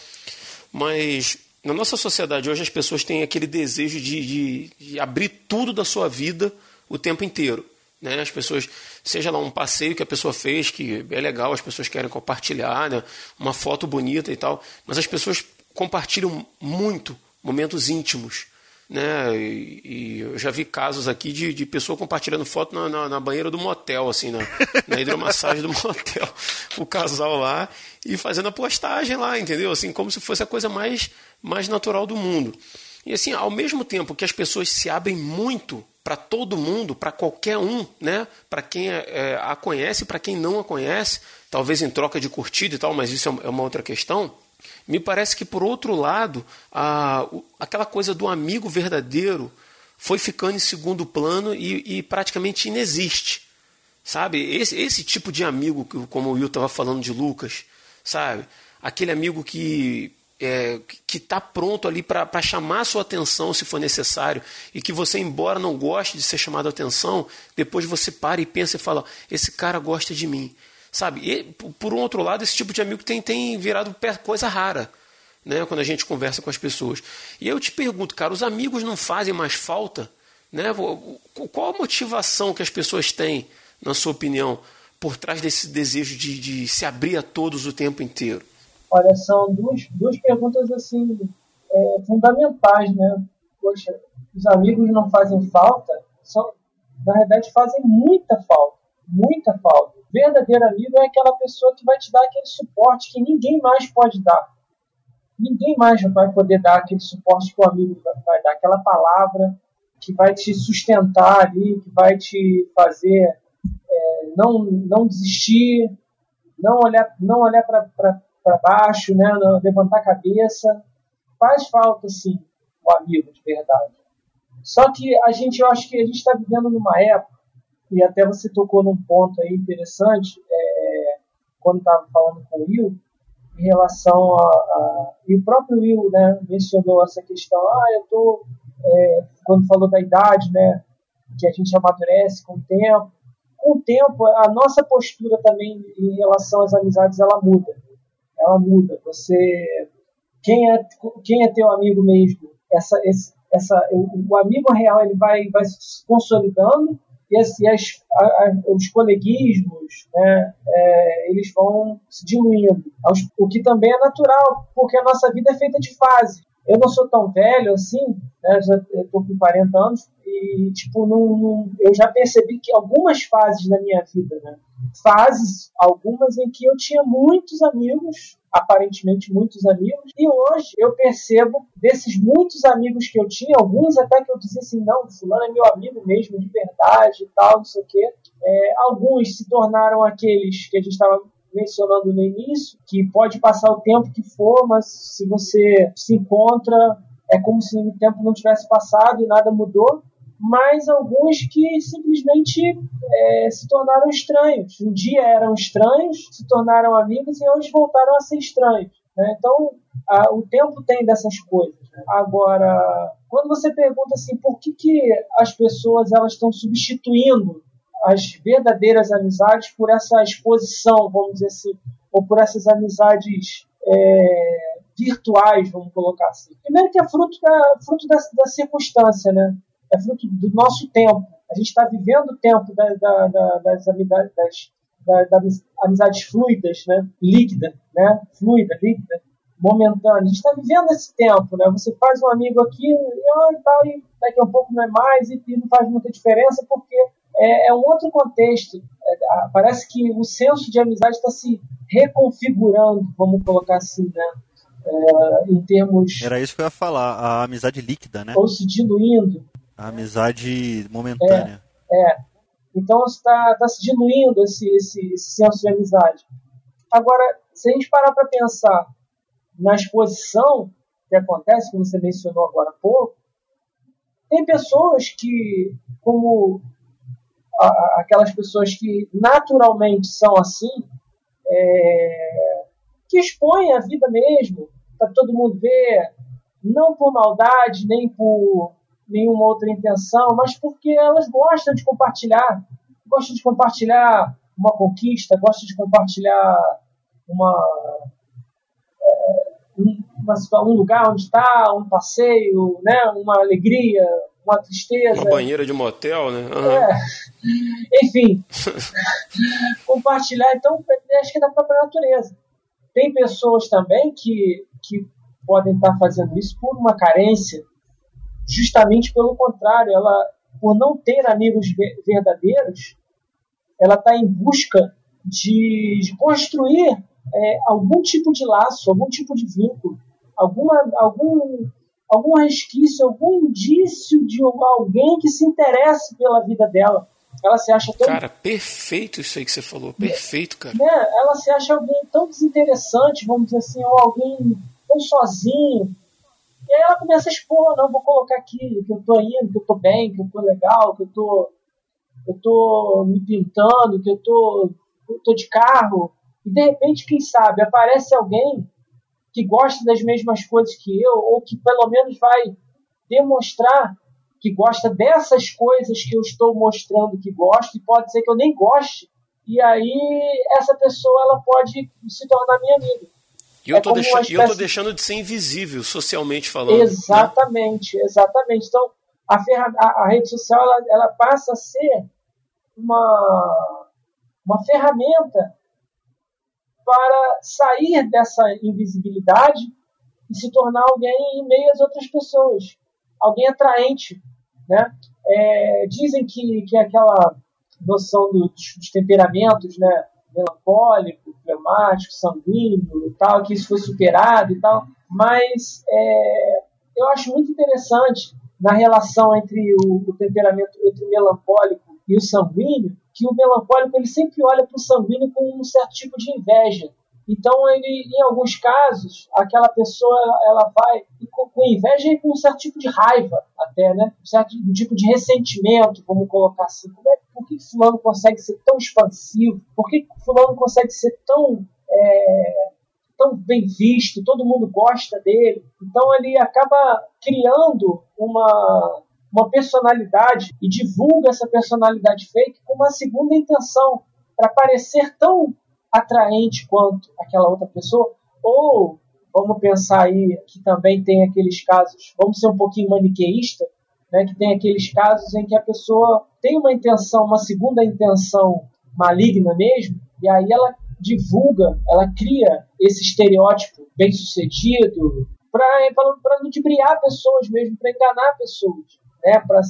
Mas na nossa sociedade hoje as pessoas têm aquele desejo de, de, de abrir tudo da sua vida o tempo inteiro. Né? As pessoas, seja lá um passeio que a pessoa fez, que é legal, as pessoas querem compartilhar, né? uma foto bonita e tal, mas as pessoas compartilham muito momentos íntimos. Né? E, e, eu já vi casos aqui de, de pessoa compartilhando foto na, na, na banheira do motel, assim, na, na hidromassagem do motel. O casal lá e fazendo a postagem lá, entendeu? Assim, como se fosse a coisa mais, mais natural do mundo. E assim, ao mesmo tempo que as pessoas se abrem muito para todo mundo, para qualquer um, né? Para quem é, é a conhece, para quem não a conhece, talvez em troca de curtida e tal, mas isso é uma outra questão. Me parece que, por outro lado, a, aquela coisa do amigo verdadeiro foi ficando em segundo plano e, e praticamente inexiste. Sabe? Esse, esse tipo de amigo, como o Will estava falando de Lucas, sabe? Aquele amigo que é, que está pronto ali para chamar sua atenção se for necessário e que você, embora não goste de ser chamado a atenção, depois você para e pensa e fala: esse cara gosta de mim. Sabe? E, por um outro lado, esse tipo de amigo tem, tem virado coisa rara. Né, quando a gente conversa com as pessoas. E eu te pergunto, cara, os amigos não fazem mais falta? Né? Qual a motivação que as pessoas têm, na sua opinião, por trás desse desejo de, de se abrir a todos o tempo inteiro? Olha, são duas, duas perguntas assim é, fundamentais, né? Poxa, os amigos não fazem falta? São, na verdade, fazem muita falta, muita falta verdadeiro amigo é aquela pessoa que vai te dar aquele suporte que ninguém mais pode dar. Ninguém mais vai poder dar aquele suporte que o amigo vai dar, aquela palavra que vai te sustentar ali, que vai te fazer é, não, não desistir, não olhar, não olhar para baixo, né, levantar a cabeça. Faz falta, sim, o amigo de verdade. Só que a gente, eu acho que a gente está vivendo numa época e até você tocou num ponto aí interessante, é, quando estava falando com o Will, em relação a, a, E o próprio Will né, mencionou essa questão, ah, eu tô. É, quando falou da idade, né? Que a gente amadurece com o tempo. Com o tempo, a nossa postura também em relação às amizades ela muda. Ela muda. Você, quem é, quem é teu amigo mesmo? Essa, esse, essa, o, o amigo real ele vai, vai se consolidando e, as, as, a, a, os coleguismos, né, é, eles vão se diluindo. O que também é natural, porque a nossa vida é feita de fases. Eu não sou tão velho assim, né, já estou com 40 anos, e tipo, não, não, eu já percebi que algumas fases na minha vida, né, fases, algumas em que eu tinha muitos amigos, aparentemente muitos amigos, e hoje eu percebo desses muitos amigos que eu tinha, alguns até que eu dizia assim, não, fulano é meu amigo mesmo, de verdade e tal, não sei o quê. É, alguns se tornaram aqueles que a gente estava mencionando no início, que pode passar o tempo que for, mas se você se encontra, é como se o tempo não tivesse passado e nada mudou. Mas alguns que simplesmente é, se tornaram estranhos. Um dia eram estranhos, se tornaram amigos e hoje voltaram a ser estranhos. Né? Então, a, o tempo tem dessas coisas. Né? Agora, quando você pergunta assim, por que, que as pessoas elas estão substituindo as verdadeiras amizades por essa exposição, vamos dizer assim, ou por essas amizades é, virtuais, vamos colocar assim. Primeiro que é fruto da, fruto da, da circunstância, né? É fruto do nosso tempo. A gente está vivendo o tempo da, da, da, das amizades, das, das amizades fluidas, né? Líquida, né? Fluida, líquida, momentânea. A gente está vivendo esse tempo, né? Você faz um amigo aqui e, tal, e daqui a um pouco não é mais e, e não faz muita diferença porque é, é um outro contexto. É, parece que o senso de amizade está se reconfigurando, vamos colocar assim, né? É, em termos. Era isso que eu ia falar, a amizade líquida, né? Ou se diluindo. A amizade momentânea. É. é. Então está tá se diluindo esse, esse, esse senso de amizade. Agora, se a gente parar para pensar na exposição que acontece, como você mencionou agora há pouco, tem pessoas que, como aquelas pessoas que naturalmente são assim, é, que expõem a vida mesmo, para todo mundo ver, não por maldade, nem por nenhuma outra intenção, mas porque elas gostam de compartilhar, gostam de compartilhar uma conquista, gostam de compartilhar uma, é, uma um lugar onde está, um passeio, né, uma alegria, uma tristeza. Uma banheira de motel, né? Uhum. É. Enfim, compartilhar, então, acho que é da própria natureza. Tem pessoas também que, que podem estar fazendo isso por uma carência, justamente pelo contrário, ela, por não ter amigos verdadeiros, ela está em busca de, de construir é, algum tipo de laço, algum tipo de vínculo, alguma, algum algum resquício, algum indício de alguém que se interesse pela vida dela. Ela se acha tão. Cara, perfeito isso aí que você falou. Perfeito, cara. Né? Ela se acha alguém tão desinteressante, vamos dizer assim, ou alguém tão sozinho. E aí ela começa a expor, não, vou colocar aqui que eu tô indo, que eu tô bem, que eu tô legal, que eu tô, eu tô me pintando, que eu tô, eu tô de carro. E de repente, quem sabe, aparece alguém que gosta das mesmas coisas que eu, ou que pelo menos vai demonstrar que gosta dessas coisas que eu estou mostrando que gosta, e pode ser que eu nem goste, e aí essa pessoa ela pode se tornar minha amiga. E eu, é tô, deixando, espécie... deixando de ser invisível, socialmente falando. Né? Exatamente, né? exatamente. Então, a, ferra... a, a rede social ela, ela passa a ser uma, uma ferramenta para sair dessa invisibilidade e se tornar alguém em meio às outras pessoas, alguém atraente, né? É, dizem que, que aquela noção dos, dos temperamentos, né? melancólico, fleumático, sanguíneo e tal, que isso foi superado e tal, mas é, eu acho muito interessante na relação entre o, o temperamento entre o melancólico e o sanguíneo, que o melancólico ele sempre olha para o sanguíneo com um certo tipo de inveja. Então, ele, em alguns casos, aquela pessoa ela vai com, inveja e com um certo tipo de raiva, até, né? Um certo tipo de ressentimento, vamos colocar assim. Como é, por que fulano consegue ser tão expansivo? Por que fulano consegue ser tão, é, tão bem visto? Todo mundo gosta dele. Então, ele acaba criando uma uma personalidade e divulga essa personalidade fake com uma segunda intenção, para parecer tão atraente quanto aquela outra pessoa, Ou vamos pensar aí que também tem aqueles casos, vamos ser um pouquinho maniqueísta, né, que tem aqueles casos em que a pessoa tem uma intenção, uma segunda intenção maligna mesmo, e aí ela divulga, ela cria esse estereótipo bem sucedido para ludibriar pessoas mesmo, para enganar pessoas, né, para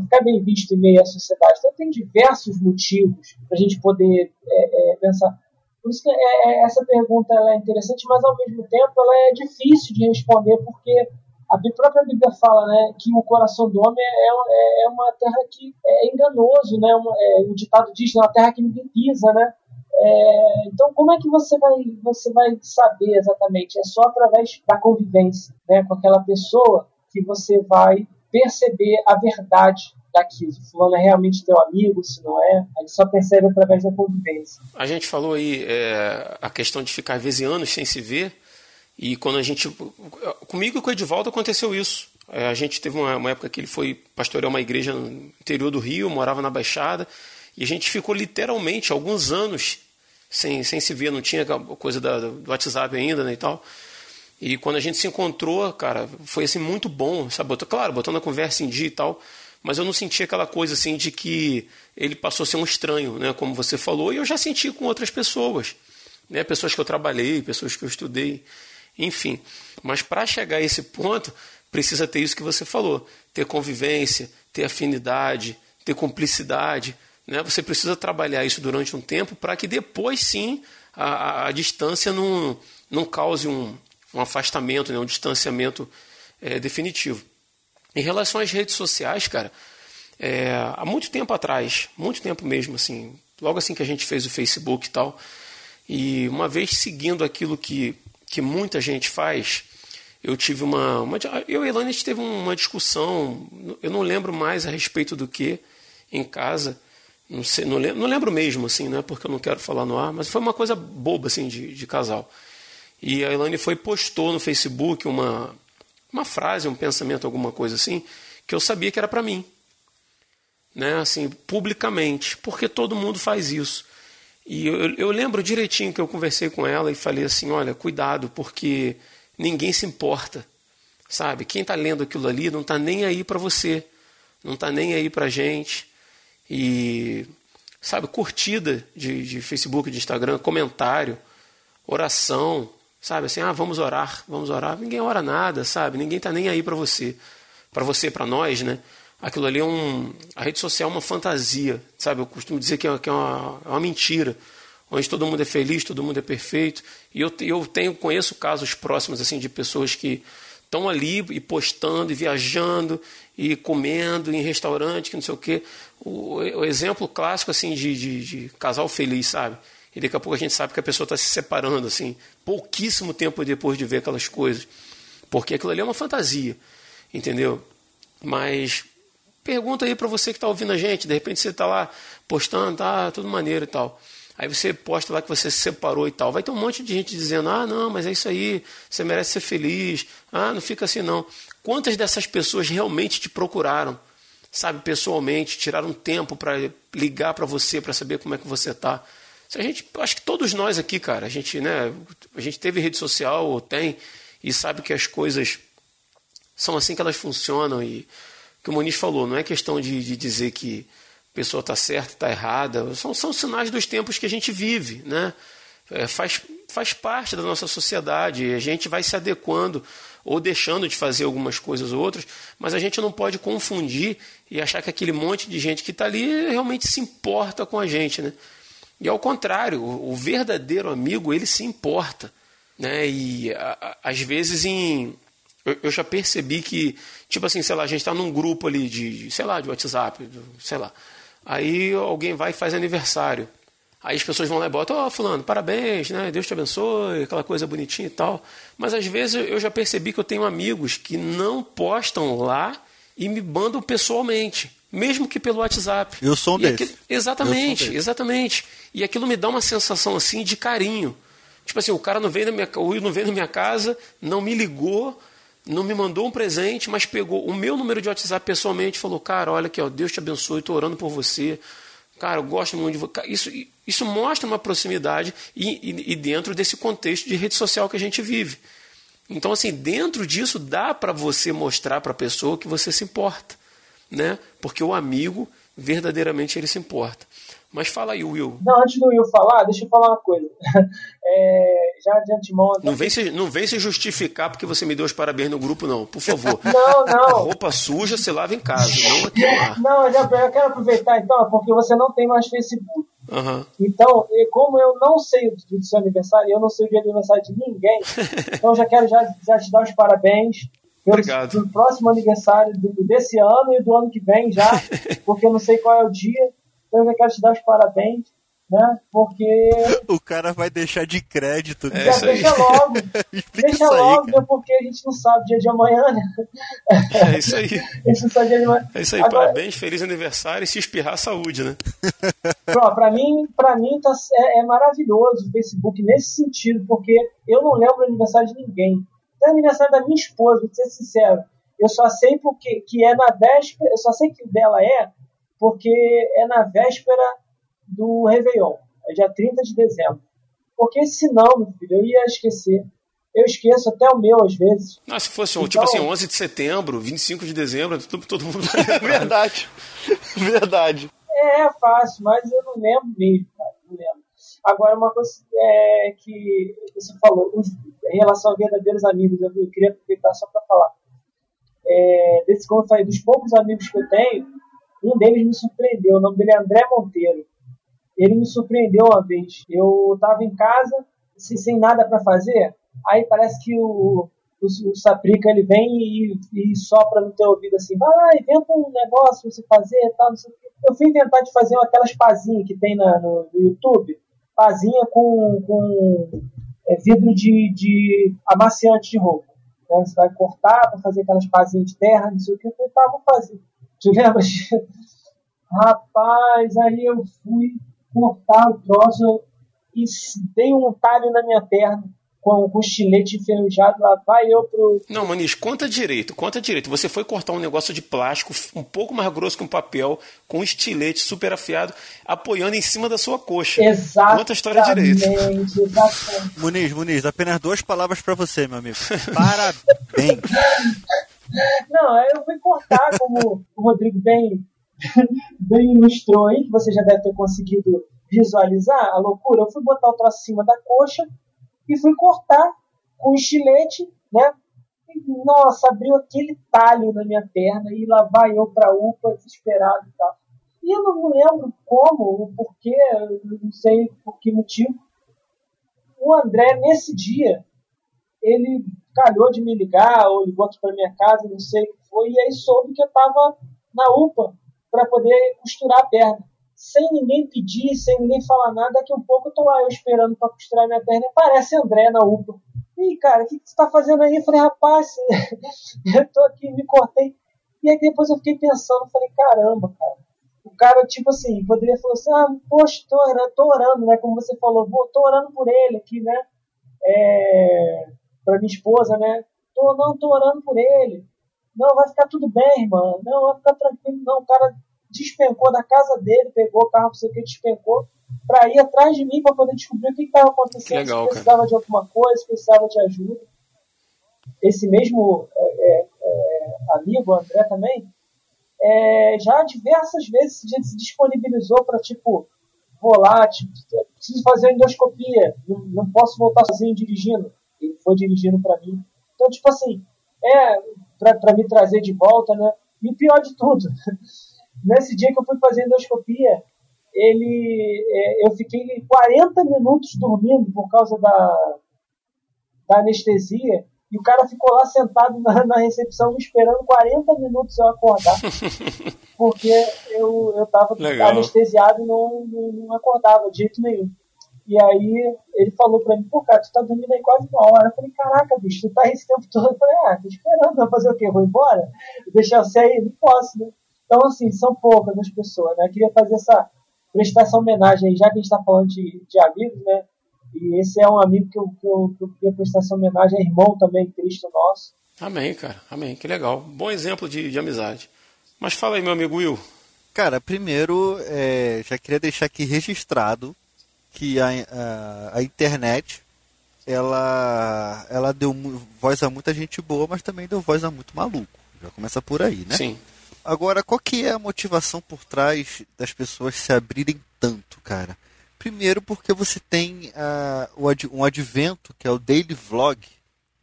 ficar bem visto em meio à sociedade. Então tem diversos motivos para a gente poder é, é, pensar. Por isso que é, é, essa pergunta é interessante, mas ao mesmo tempo ela é difícil de responder, porque a própria Bíblia fala né, que o coração do homem é, é, é uma terra que é enganoso, né? Uma, é, o ditado diz, é uma terra que ninguém pisa, né? É, então, como é que você vai, você vai saber exatamente? É só através da convivência né, com aquela pessoa que você vai perceber a verdade daquilo. Se fulano é realmente teu amigo, se não é, a gente só percebe através da convivência. A gente falou aí é, a questão de ficar vezes anos sem se ver. E quando a gente. Comigo e com o Edivaldo aconteceu isso. É, a gente teve uma, uma, época que ele foi pastorear uma igreja no interior do Rio, morava na Baixada, e a gente ficou literalmente alguns anos sem, sem se ver, não tinha coisa da, do WhatsApp ainda né, e tal. E quando a gente se encontrou, cara, foi assim muito bom, sabe? Claro, botando a conversa em dia e tal, mas eu não senti aquela coisa assim de que ele passou a ser um estranho, né? Como você falou, e eu já senti com outras pessoas, né? Pessoas que eu trabalhei, pessoas que eu estudei enfim. Mas para chegar a esse ponto, precisa ter isso que você falou: ter convivência, ter afinidade, ter cumplicidade. Né? Você precisa trabalhar isso durante um tempo para que depois sim a, a, a, distância não, não cause um, um afastamento, né? um distanciamento é, definitivo. Em relação às redes sociais, cara, é, há muito tempo atrás, muito tempo mesmo, assim, logo assim que a gente fez o Facebook e tal, e uma vez seguindo aquilo que que muita gente faz, eu tive uma, uma eu e a Elaine teve uma discussão, eu não lembro mais a respeito do que em casa, não sei, não lembro, não lembro mesmo assim, não é porque eu não quero falar no ar, mas foi uma coisa boba assim de, de casal. E a Elaine foi postou no Facebook uma uma frase, um pensamento, alguma coisa assim, que eu sabia que era para mim. Né, assim, publicamente, porque todo mundo faz isso. E eu, eu lembro direitinho que eu conversei com ela e falei assim: olha, cuidado, porque ninguém se importa, sabe? Quem está lendo aquilo ali não está nem aí para você, não está nem aí para gente. E, sabe, curtida de, de Facebook, de Instagram, comentário, oração, sabe? Assim, ah, vamos orar, vamos orar. Ninguém ora nada, sabe? Ninguém está nem aí para você, para você, para nós, né? aquilo ali é um. A rede social é uma fantasia, sabe? Eu costumo dizer que é, que é, uma, é uma mentira, onde todo mundo é feliz, todo mundo é perfeito. E eu, eu tenho, conheço casos próximos assim de pessoas que estão ali e postando, e viajando, e comendo em restaurante, que não sei o quê. O, o exemplo clássico assim de, de, de, casal feliz, sabe? E daqui a pouco a gente sabe que a pessoa está se separando, assim, pouquíssimo tempo depois de ver aquelas coisas. Porque aquilo ali é uma fantasia, entendeu? Mas Pergunta aí para você que está ouvindo a gente, de repente você está lá postando, tá tudo maneiro e tal. Aí você posta lá que você se separou e tal. Vai ter um monte de gente dizendo: ah, não, mas é isso aí, você merece ser feliz. Ah, não fica assim não. Quantas dessas pessoas realmente te procuraram, sabe, pessoalmente, tiraram tempo para ligar para você, para saber como é que você está? Se a gente, acho que todos nós aqui, cara, a gente, né, a gente teve rede social ou tem e sabe que as coisas são assim que elas funcionam e que o Muniz falou, não é questão de, de dizer que a pessoa está certa, está errada, são, são sinais dos tempos que a gente vive, né? É, faz, faz parte da nossa sociedade, a gente vai se adequando ou deixando de fazer algumas coisas ou outras, mas a gente não pode confundir e achar que aquele monte de gente que está ali realmente se importa com a gente, né? E ao contrário, o, verdadeiro amigo, ele se importa, né? E a, a, às vezes em eu, eu já percebi que, tipo assim, sei lá, a gente está num grupo ali de, sei lá, de WhatsApp, sei lá. Aí alguém vai e faz aniversário. Aí as pessoas vão lá e botam, ó, oh, fulano, parabéns, né? Deus te abençoe, aquela coisa bonitinha e tal. Mas às vezes eu já percebi que eu tenho amigos que não postam lá e me mandam pessoalmente, mesmo que pelo WhatsApp. Eu sou um. Aquilo, exatamente, um exatamente. E aquilo me dá uma sensação assim de carinho. Tipo assim, o cara não veio na minha, o Will não veio na minha casa, não me ligou, não me mandou um presente, mas pegou o meu número de WhatsApp pessoalmente e falou: Cara, olha aqui, ó, Deus te abençoe, estou orando por você, Cara, eu gosto muito de você. Isso, isso mostra uma proximidade e, e, e dentro desse contexto de rede social que a gente vive. Então, assim, dentro disso dá para você mostrar para a pessoa que você se importa, né? Porque o amigo verdadeiramente ele se importa. Mas fala aí, Will. Não, antes do Will falar, deixa eu falar uma coisa. É, já de antemão. Não vem, se, não vem se justificar porque você me deu os parabéns no grupo, não. Por favor. não, não. A roupa suja você lava em casa, não aqui no ar. Não, já, eu quero aproveitar então, porque você não tem mais Facebook. Uhum. Então, como eu não sei o dia do seu aniversário, eu não sei o dia do aniversário de ninguém, então já quero já, já te dar os parabéns. Obrigado. pelo próximo aniversário desse ano e do ano que vem já, porque eu não sei qual é o dia. Então eu já quero te dar os parabéns, né? Porque. O cara vai deixar de crédito. É já aí. deixa logo. Explica deixa isso aí, logo, cara. né? porque a gente não sabe o dia de amanhã, né? É isso aí. A gente não sabe o dia de amanhã. É isso aí. Agora, Parabéns, feliz aniversário e se espirrar, saúde, né? Pra, pra mim, pra mim tá, é, é maravilhoso o Facebook nesse sentido, porque eu não lembro o aniversário de ninguém. Até aniversário da minha esposa, vou ser sincero. Eu só sei porque que é na véspera, eu só sei que o dela é porque é na véspera do Réveillon, é dia 30 de dezembro. Porque senão, meu filho, eu ia esquecer. Eu esqueço até o meu, às vezes. Ah, se fosse Então- tipo assim, 11 de setembro, 25 de dezembro, todo, todo mundo. Verdade. Verdade. É, é fácil, mas eu não lembro mesmo, cara. Agora, uma coisa é que você falou, os- em relação a verdadeiros amigos, eu, queria aproveitar só para falar. É, desse, como eu falei, dos poucos amigos que eu tenho, um deles me surpreendeu. O nome dele é André Monteiro. Ele me surpreendeu uma vez. Eu estava em casa, sem, sem nada para fazer, aí parece que o, o, o Saprica ele vem e, e sopra no teu ouvido assim: vai lá, inventa um negócio pra você fazer e tal. Eu fui inventar de fazer aquelas pazinhas que tem na, no, no YouTube, pazinha com, com é, vidro de, de amaciante de roupa. Né? Você vai cortar para fazer aquelas pazinhas de terra, não sei o que, eu falei, vou fazer. Tu lembra? Rapaz, aí eu fui cortar o troço e dei um talho na minha perna com, com estilete enferrujado, lá vai eu pro. Não, Manis, conta direito, conta direito. Você foi cortar um negócio de plástico um pouco mais grosso que um papel, com um estilete super afiado, apoiando em cima da sua coxa. Exatamente. Conta a história direito. Exatamente. Muniz, Muniz, apenas duas palavras pra você, meu amigo. Parabéns. Não, eu fui cortar, como o Rodrigo bem, bem ilustrou aí, que você já deve ter conseguido visualizar a loucura. Eu fui botar o troço acima da coxa e fui cortar com estilete, né? E, nossa, abriu aquele talho na minha perna e lá vai eu pra UPA desesperado e tal. E eu não lembro como, o porquê, não sei por que motivo. O André, nesse dia, ele calhou de me ligar ou ligou aqui para minha casa, não sei o que foi, e aí soube que eu estava na UPA para poder costurar a perna. Sem ninguém pedir, sem ninguém falar nada, daqui a um pouco eu tô lá eu esperando para costurar minha perna, e aparece André na UPA. E cara, o que, que você tá fazendo aí? Eu falei, rapaz, eu tô aqui, me cortei. E aí depois eu fiquei pensando, falei, caramba, cara. O cara, tipo assim, poderia falar assim, ah, poxa, tô orando, tô orando, né? Como você falou, vou, tô orando por ele aqui, né? É, pra minha esposa, né? Tô, não, tô orando por ele. Não, vai ficar tudo bem, irmã. Não, vai ficar tranquilo. Não, o cara despencou da casa dele, pegou o carro, não sei o que, despencou, pra ir atrás de mim pra poder descobrir o que estava acontecendo, legal, se precisava de alguma coisa, se precisava de ajuda. Esse mesmo é, é, é, amigo, André também, é, já diversas vezes a gente se disponibilizou para tipo, vou lá, tipo, preciso fazer endoscopia, não, não posso voltar sozinho dirigindo. Ele foi dirigindo para mim. Então, tipo assim, é para me trazer de volta, né? E o pior de tudo, nesse dia que eu fui fazer endoscopia, ele, é, eu fiquei 40 minutos dormindo por causa da, da anestesia e o cara ficou lá sentado na, na recepção me esperando 40 minutos eu acordar. porque eu, eu tava Legal. anestesiado e não, não, não acordava de jeito nenhum. E aí ele falou pra mim, pô, cara, tu tá dormindo aí quase uma hora. Eu falei, caraca, bicho, tu tá esse tempo todo. Eu falei, ah, tô esperando, vai fazer o quê? Vou embora? Deixar você aí? Não posso, né? Então, assim, são poucas as pessoas, né? Eu queria fazer essa, prestar essa homenagem aí, já que a gente tá falando de, de amigos, né? E esse é um amigo que eu, que eu, que eu queria prestar essa homenagem, é irmão também, Cristo nosso. Amém, cara. Amém. Que legal. Bom exemplo de, de amizade. Mas fala aí, meu amigo Will. Cara, primeiro, é, já queria deixar aqui registrado que a, a, a, internet ela, ela deu voz a muita gente boa, mas também deu voz a muito maluco. Já começa por aí, né? Sim. Agora, qual que é a motivação por trás das pessoas se abrirem tanto, cara? Primeiro porque você tem uh, um advento, que é o daily vlog,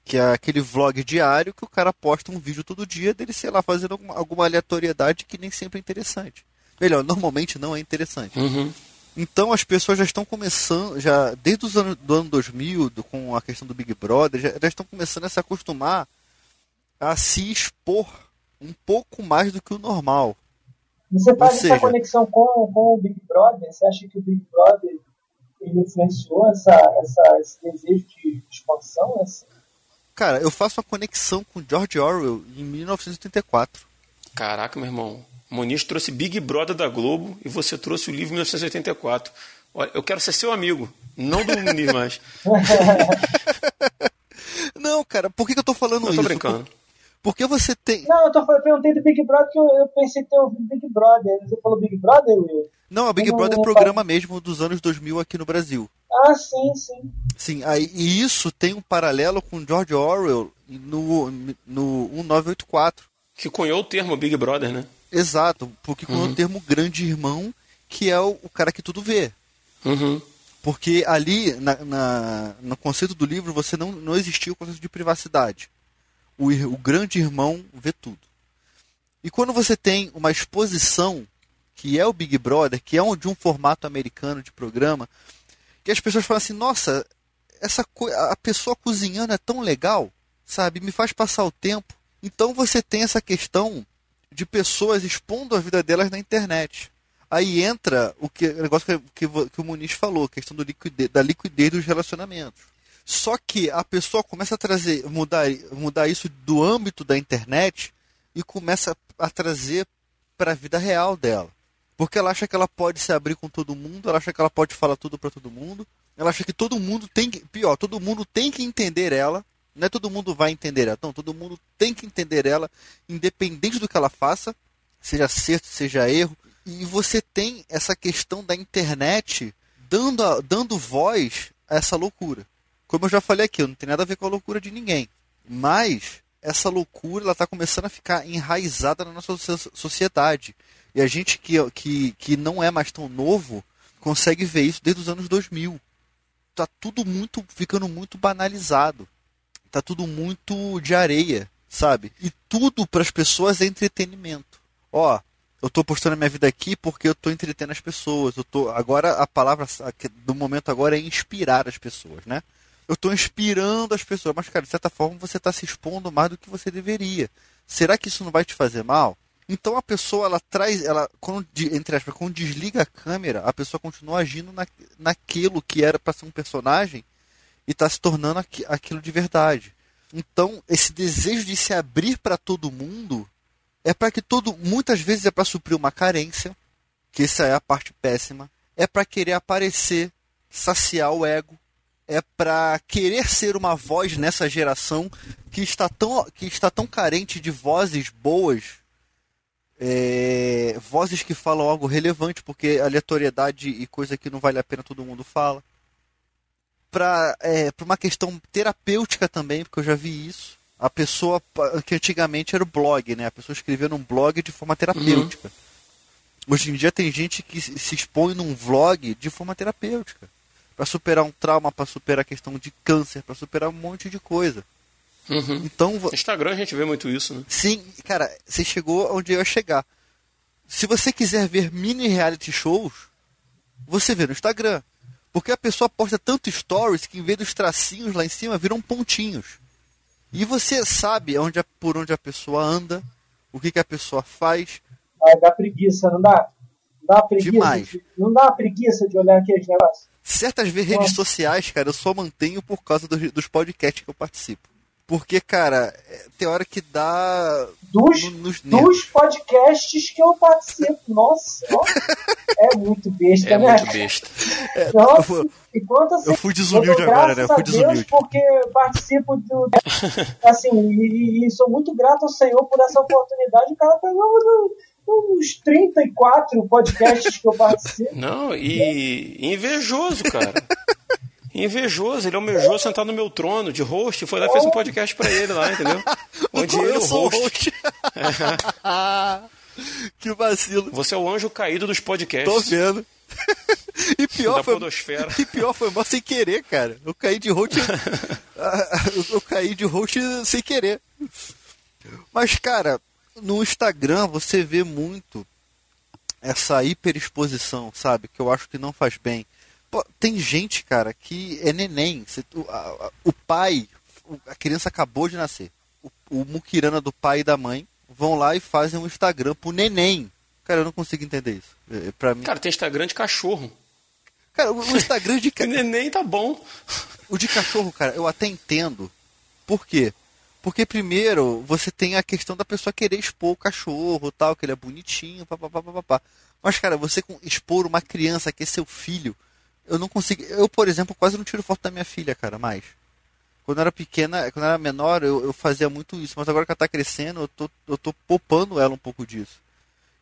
que é aquele vlog diário que o cara posta um vídeo todo dia dele, sei lá, fazendo alguma, alguma aleatoriedade que nem sempre é interessante. Melhor, normalmente não é interessante. Uhum. Então as pessoas já estão começando, já desde os anos do ano 2000, do, com a questão do Big Brother, já, já estão começando a se acostumar a se expor um pouco mais do que o normal. Você faz seja, essa conexão com, com o Big Brother? Você acha que o Big Brother ele influenciou essa, essa, esse desejo de expansão? Assim? Cara, eu faço uma conexão com George Orwell em 1984. Caraca, meu irmão. O Muniz trouxe Big Brother da Globo e você trouxe o livro 1984. Olha, eu quero ser seu amigo, não do Muniz mais. não, cara, por que, que eu tô falando eu tô isso? brincando. Porque você tem. Não, eu, tô, eu perguntei do Big Brother que eu, eu pensei ter ouvido Big Brother. Você falou Big Brother, Will? Não, a Big eu Brother é programa mesmo dos anos 2000 aqui no Brasil. Ah, sim, sim. Sim, aí, e isso tem um paralelo com George Orwell no, no 1984. Que cunhou o termo Big Brother, né? Exato, porque cunhou uhum. o termo grande irmão, que é o, o cara que tudo vê. Uhum. Porque ali, na, na, no conceito do livro, você não, não existia o conceito de privacidade o, o grande irmão vê tudo. E quando você tem uma exposição, que é o Big Brother, que é um, de um formato americano de programa, que as pessoas falam assim, nossa, essa a pessoa cozinhando é tão legal, sabe? Me faz passar o tempo. Então você tem essa questão de pessoas expondo a vida delas na internet. Aí entra o, que, o negócio que, que, que o Muniz falou, a questão do liquidez, da liquidez dos relacionamentos. Só que a pessoa começa a trazer, mudar, mudar isso do âmbito da internet e começa a trazer para a vida real dela. Porque ela acha que ela pode se abrir com todo mundo, ela acha que ela pode falar tudo para todo mundo, ela acha que todo mundo tem que, pior, todo mundo tem que entender ela, não é todo mundo vai entender ela, não, todo mundo tem que entender ela, independente do que ela faça, seja certo, seja erro. E você tem essa questão da internet dando, dando voz a essa loucura. Como eu já falei aqui, não tem nada a ver com a loucura de ninguém. Mas essa loucura está começando a ficar enraizada na nossa sociedade. E a gente que, que, que não é mais tão novo consegue ver isso desde os anos 2000. Tá tudo muito ficando muito banalizado. Tá tudo muito de areia, sabe? E tudo para as pessoas é entretenimento. Ó, eu estou postando a minha vida aqui porque eu estou entretendo as pessoas. Eu tô agora a palavra do momento agora é inspirar as pessoas, né? Eu estou inspirando as pessoas. Mas, cara, de certa forma, você está se expondo mais do que você deveria. Será que isso não vai te fazer mal? Então a pessoa, ela traz, ela, quando, entre aspas, quando desliga a câmera, a pessoa continua agindo na, naquilo que era para ser um personagem e está se tornando aqu, aquilo de verdade. Então, esse desejo de se abrir para todo mundo é para que todo, muitas vezes é para suprir uma carência, que essa é a parte péssima, é para querer aparecer, saciar o ego, é para querer ser uma voz nessa geração que está tão, que está tão carente de vozes boas, é, vozes que falam algo relevante, porque aleatoriedade e coisa que não vale a pena todo mundo fala. Para é, uma questão terapêutica também, porque eu já vi isso. A pessoa, que antigamente era o blog, né? A pessoa escrevia num blog de forma terapêutica. Uhum. Hoje em dia tem gente que se expõe num vlog de forma terapêutica para superar um trauma, para superar a questão de câncer, para superar um monte de coisa. Uhum. Então, no Instagram a gente vê muito isso, né? Sim, cara, você chegou onde eu ia chegar. Se você quiser ver mini reality shows, você vê no Instagram. Porque a pessoa posta tanto stories que em vez dos tracinhos lá em cima viram pontinhos. E você sabe onde por onde a pessoa anda, o que, que a pessoa faz. Vai dar preguiça, não dá? Dá preguiça. Demais. De, não dá preguiça de olhar aqueles negócios. Certas redes sociais, cara, eu só mantenho por causa dos, dos podcasts que eu participo. Porque, cara, é, tem hora que dá. Dos, no, dos podcasts que eu participo. Nossa, é muito besta, é né? Muito besta. É, Nossa, eu, enquanto assim, eu fui desumilde eu agora, né? Eu fui desumilde. Porque participo do. Assim, e, e, sou muito grato ao Senhor por essa oportunidade. O cara tá. Uns 34 podcasts que eu participo. Não, e invejoso, cara. Invejoso, ele almejou sentar no meu trono de host, foi lá e fez um podcast pra ele lá, entendeu? Onde ele é o host. host. que vacilo. Você é o anjo caído dos podcasts. Tô vendo. E pior, foi, e pior foi mal sem querer, cara. Eu caí de host. eu caí de host sem querer. Mas, cara, no Instagram você vê muito essa hiperexposição, sabe? Que eu acho que não faz bem. Pô, tem gente, cara, que é neném. Você, o, a, o, pai, a criança acabou de nascer. O, o muquirana do pai e da mãe vão lá e fazem um Instagram pro neném. Cara, eu não consigo entender isso. É, pra mim... Cara, tem Instagram de cachorro. Cara, o Instagram de cachorro. neném tá bom. O de cachorro, cara, eu até entendo. Por quê? Porque primeiro você tem a questão da pessoa querer expor o cachorro, tal, que ele é bonitinho, papapá, papapá. Mas cara, você expor uma criança que é seu filho, eu não consigo. Eu, por exemplo, quase não tiro foto da minha filha, cara, mais. Quando era pequena, quando era menor, eu, eu fazia muito isso, mas agora que ela tá crescendo, eu tô, eu tô poupando ela um pouco disso.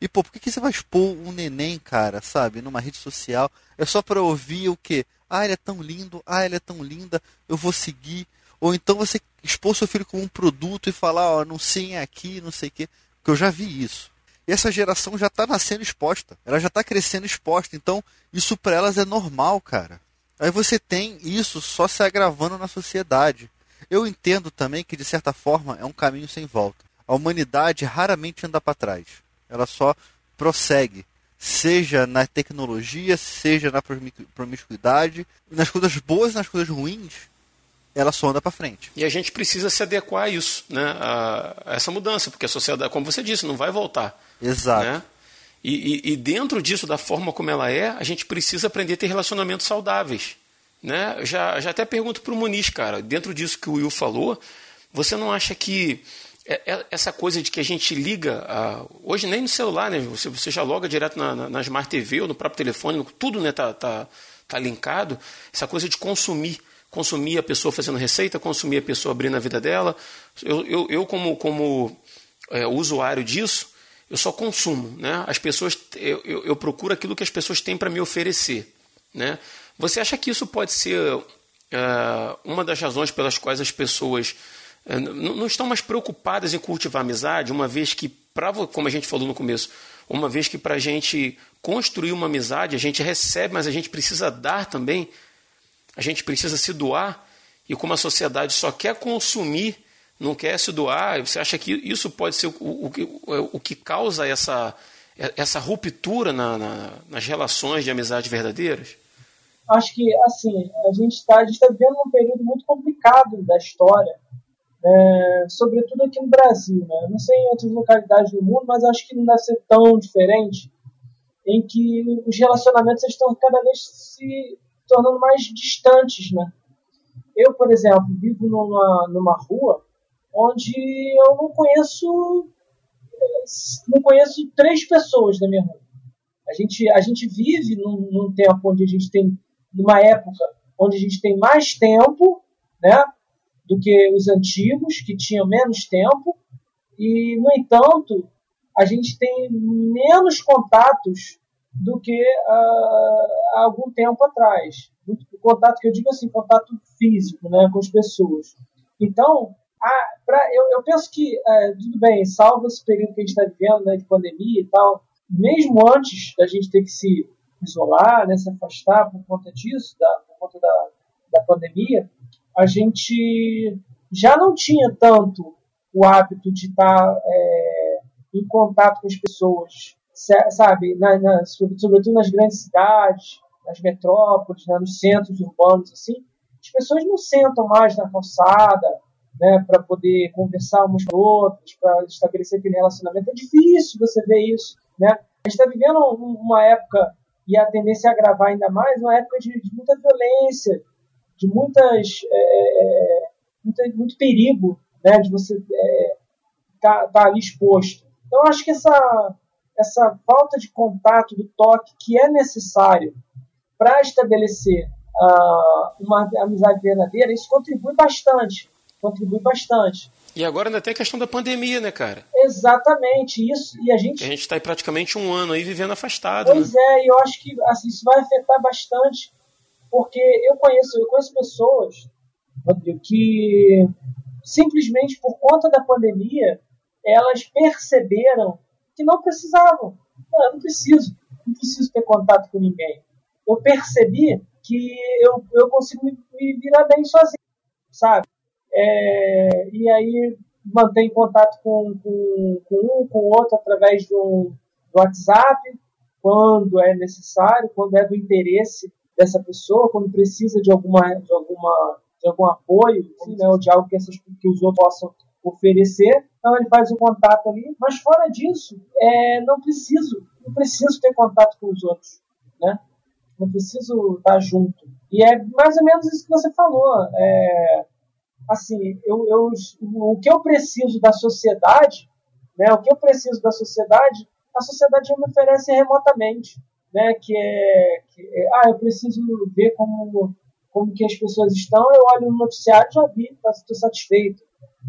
E pô, por que, que você vai expor um neném, cara, sabe, numa rede social? É só pra ouvir o quê? Ah, ele é tão lindo, ah, ele é tão linda, eu vou seguir. Ou então você expor seu filho como um produto e falar, ó, não sei aqui, não sei o quê. Porque eu já vi isso. E essa geração já está nascendo exposta. Ela já está crescendo exposta. Então, isso para elas é normal, cara. Aí você tem isso só se agravando na sociedade. Eu entendo também que, de certa forma, é um caminho sem volta. A humanidade raramente anda para trás. Ela só prossegue. Seja na tecnologia, seja na promiscuidade, nas coisas boas e nas coisas ruins, ela só anda para frente. E a gente precisa se adequar a isso, né? a, a, essa mudança, porque a sociedade, como você disse, não vai voltar. Exato. Né? E, e, e, dentro disso, da forma como ela é, a gente precisa aprender a ter relacionamentos saudáveis. Né? Já, já até pergunto para o Muniz, cara, dentro disso que o Will falou, você não acha que é, é, essa coisa de que a gente liga, a, hoje nem no celular, né? você, você já loga direto na, na, na Smart TV ou no próprio telefone, tudo está né, tá, tá, tá linkado, essa coisa de consumir consumir a pessoa fazendo receita, consumir a pessoa abrindo a vida dela. Eu, eu, eu como, como é, usuário disso, eu só consumo. Né? As pessoas, eu, eu, eu procuro aquilo que as pessoas têm para me oferecer. Né? Você acha que isso pode ser é, uma das razões pelas quais as pessoas é, não estão mais preocupadas em cultivar amizade, uma vez que, pra, como a gente falou no começo, uma vez que para a gente construir uma amizade, a gente recebe, mas a gente precisa dar também a gente precisa se doar e como a sociedade só quer consumir, não quer se doar, você acha que isso pode ser o, o, o, que causa essa, essa ruptura na, na, nas relações de amizade verdadeiras? Acho que, assim, a gente está tá vivendo um período muito complicado da história, é, sobretudo aqui no Brasil. Né? Não sei em outras localidades do mundo, mas acho que não deve ser tão diferente, em que os relacionamentos estão cada vez se tornando mais distantes, né? Eu, por exemplo, vivo numa, numa rua onde eu não conheço não conheço três pessoas da minha rua. A gente, a gente vive num, num tempo onde a gente tem, numa época onde a gente tem mais tempo, né, do que os antigos que tinham menos tempo e, no entanto, a gente tem menos contatos do que uh, há algum tempo atrás. O contato que eu digo assim, contato físico né, com as pessoas. Então, a, pra, eu, eu penso que, uh, tudo bem, salvo esse período que a gente está vivendo né, de pandemia e tal, mesmo antes da gente ter que se isolar, né, se afastar por conta disso, da, por conta da, da pandemia, a gente já não tinha tanto o hábito de estar tá, é, em contato com as pessoas sabe, na, na, sobretudo nas grandes cidades, nas metrópoles, né, nos centros urbanos, assim, as pessoas não sentam mais na calçada, né, para poder conversar umas com outras, para estabelecer aquele relacionamento. É difícil você ver isso, né? A gente está vivendo uma época e a tendência é agravar ainda mais, uma época de, de muita violência, de muitas é, é muito, perigo, né, de você estar é, tá, tá ali exposto. Então, acho que essa essa falta de contato, do toque que é necessário para estabelecer uh, uma amizade verdadeira, isso contribui bastante contribui bastante. E agora ainda tem a questão da pandemia, né, cara? Exatamente, isso. E a gente. A gente está aí praticamente um ano aí vivendo afastado. Pois né? é, e eu acho que assim, isso vai afetar bastante, porque eu conheço, eu conheço pessoas Rodrigo, que simplesmente por conta da pandemia elas perceberam que não precisavam. Não, eu não preciso, não preciso ter contato com ninguém. Eu percebi que eu, eu consigo me, me virar bem sozinho, sabe? É, e aí mantém contato com, com, com, um, com o outro através do, do WhatsApp, quando é necessário, quando é do interesse dessa pessoa, quando precisa de alguma, de alguma de algum apoio, assim, né, ou de algo que, essas, que os outros possam oferecer. Então ele faz o contato ali. Mas fora disso, é, não preciso, não preciso ter contato com os outros, né? Não preciso estar junto. E é mais ou menos isso que você falou. É, assim, eu, eu, o que eu preciso da sociedade, né? O que eu preciso da sociedade, a sociedade me oferece remotamente, né? Que é, que é ah, eu preciso ver como como que as pessoas estão, eu olho no noticiário e já vi, estou tá, satisfeito.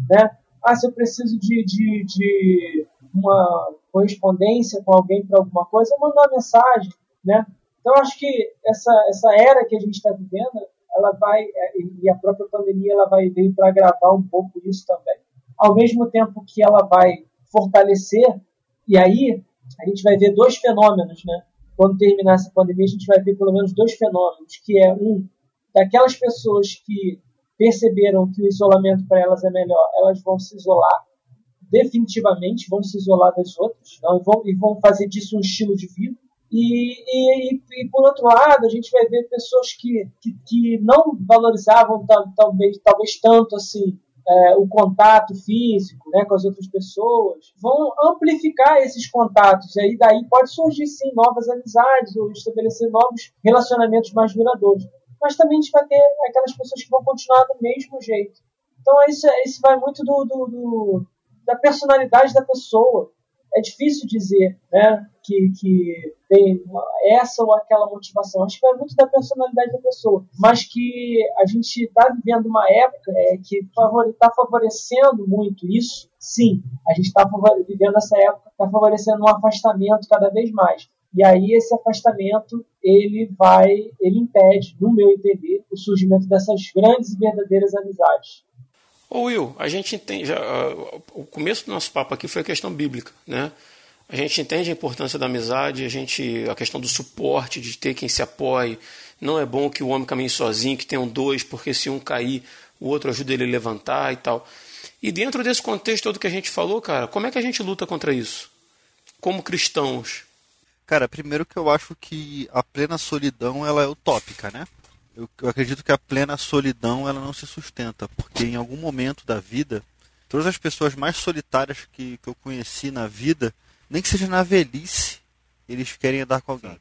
Né? Ah, se eu preciso de, de, de uma correspondência com alguém para alguma coisa, uma mensagem. Né? Então, acho que essa, essa era que a gente está vivendo, ela vai, é, e a própria pandemia, ela vai vir para agravar um pouco isso também. Ao mesmo tempo que ela vai fortalecer, e aí a gente vai ver dois fenômenos, né? Quando terminar essa pandemia, a gente vai ver pelo menos dois fenômenos, que é um, daquelas pessoas que perceberam que o isolamento para elas é melhor, elas vão se isolar definitivamente, vão se isolar das outras não, e, vão, e vão fazer disso um estilo de vida. E, e, e, por outro lado, a gente vai ver pessoas que, que, que não valorizavam talvez, talvez tanto assim é, o contato físico né, com as outras pessoas, vão amplificar esses contatos. E aí daí pode surgir sim novas amizades ou estabelecer novos relacionamentos mais duradouros mas também a gente vai ter aquelas pessoas que vão continuar do mesmo jeito. Então isso, isso vai muito do, do, do da personalidade da pessoa. É difícil dizer né, que, que tem essa ou aquela motivação. Acho que vai muito da personalidade da pessoa. Mas que a gente está vivendo uma época é, que está favorecendo muito isso. Sim, a gente está vivendo essa época, está favorecendo um afastamento cada vez mais. E aí esse afastamento ele vai, ele impede, no meu entender, o surgimento dessas grandes e verdadeiras amizades. Ô Will, a gente entende, uh, o começo do nosso papo aqui foi a questão bíblica, né? A gente entende a importância da amizade, a gente, a questão do suporte, de ter quem se apoie. Não é bom que o homem caminhe sozinho, que tenham dois, porque se um cair, o outro ajuda ele a levantar e tal. E dentro desse contexto todo que a gente falou, cara, como é que a gente luta contra isso? Como cristãos, Cara, primeiro que eu acho que a plena solidão ela é utópica, né? Eu, eu, acredito que a plena solidão ela não se sustenta, porque em algum momento da vida, todas as pessoas mais solitárias que, que eu conheci na vida, nem que seja na velhice, eles querem andar com alguém.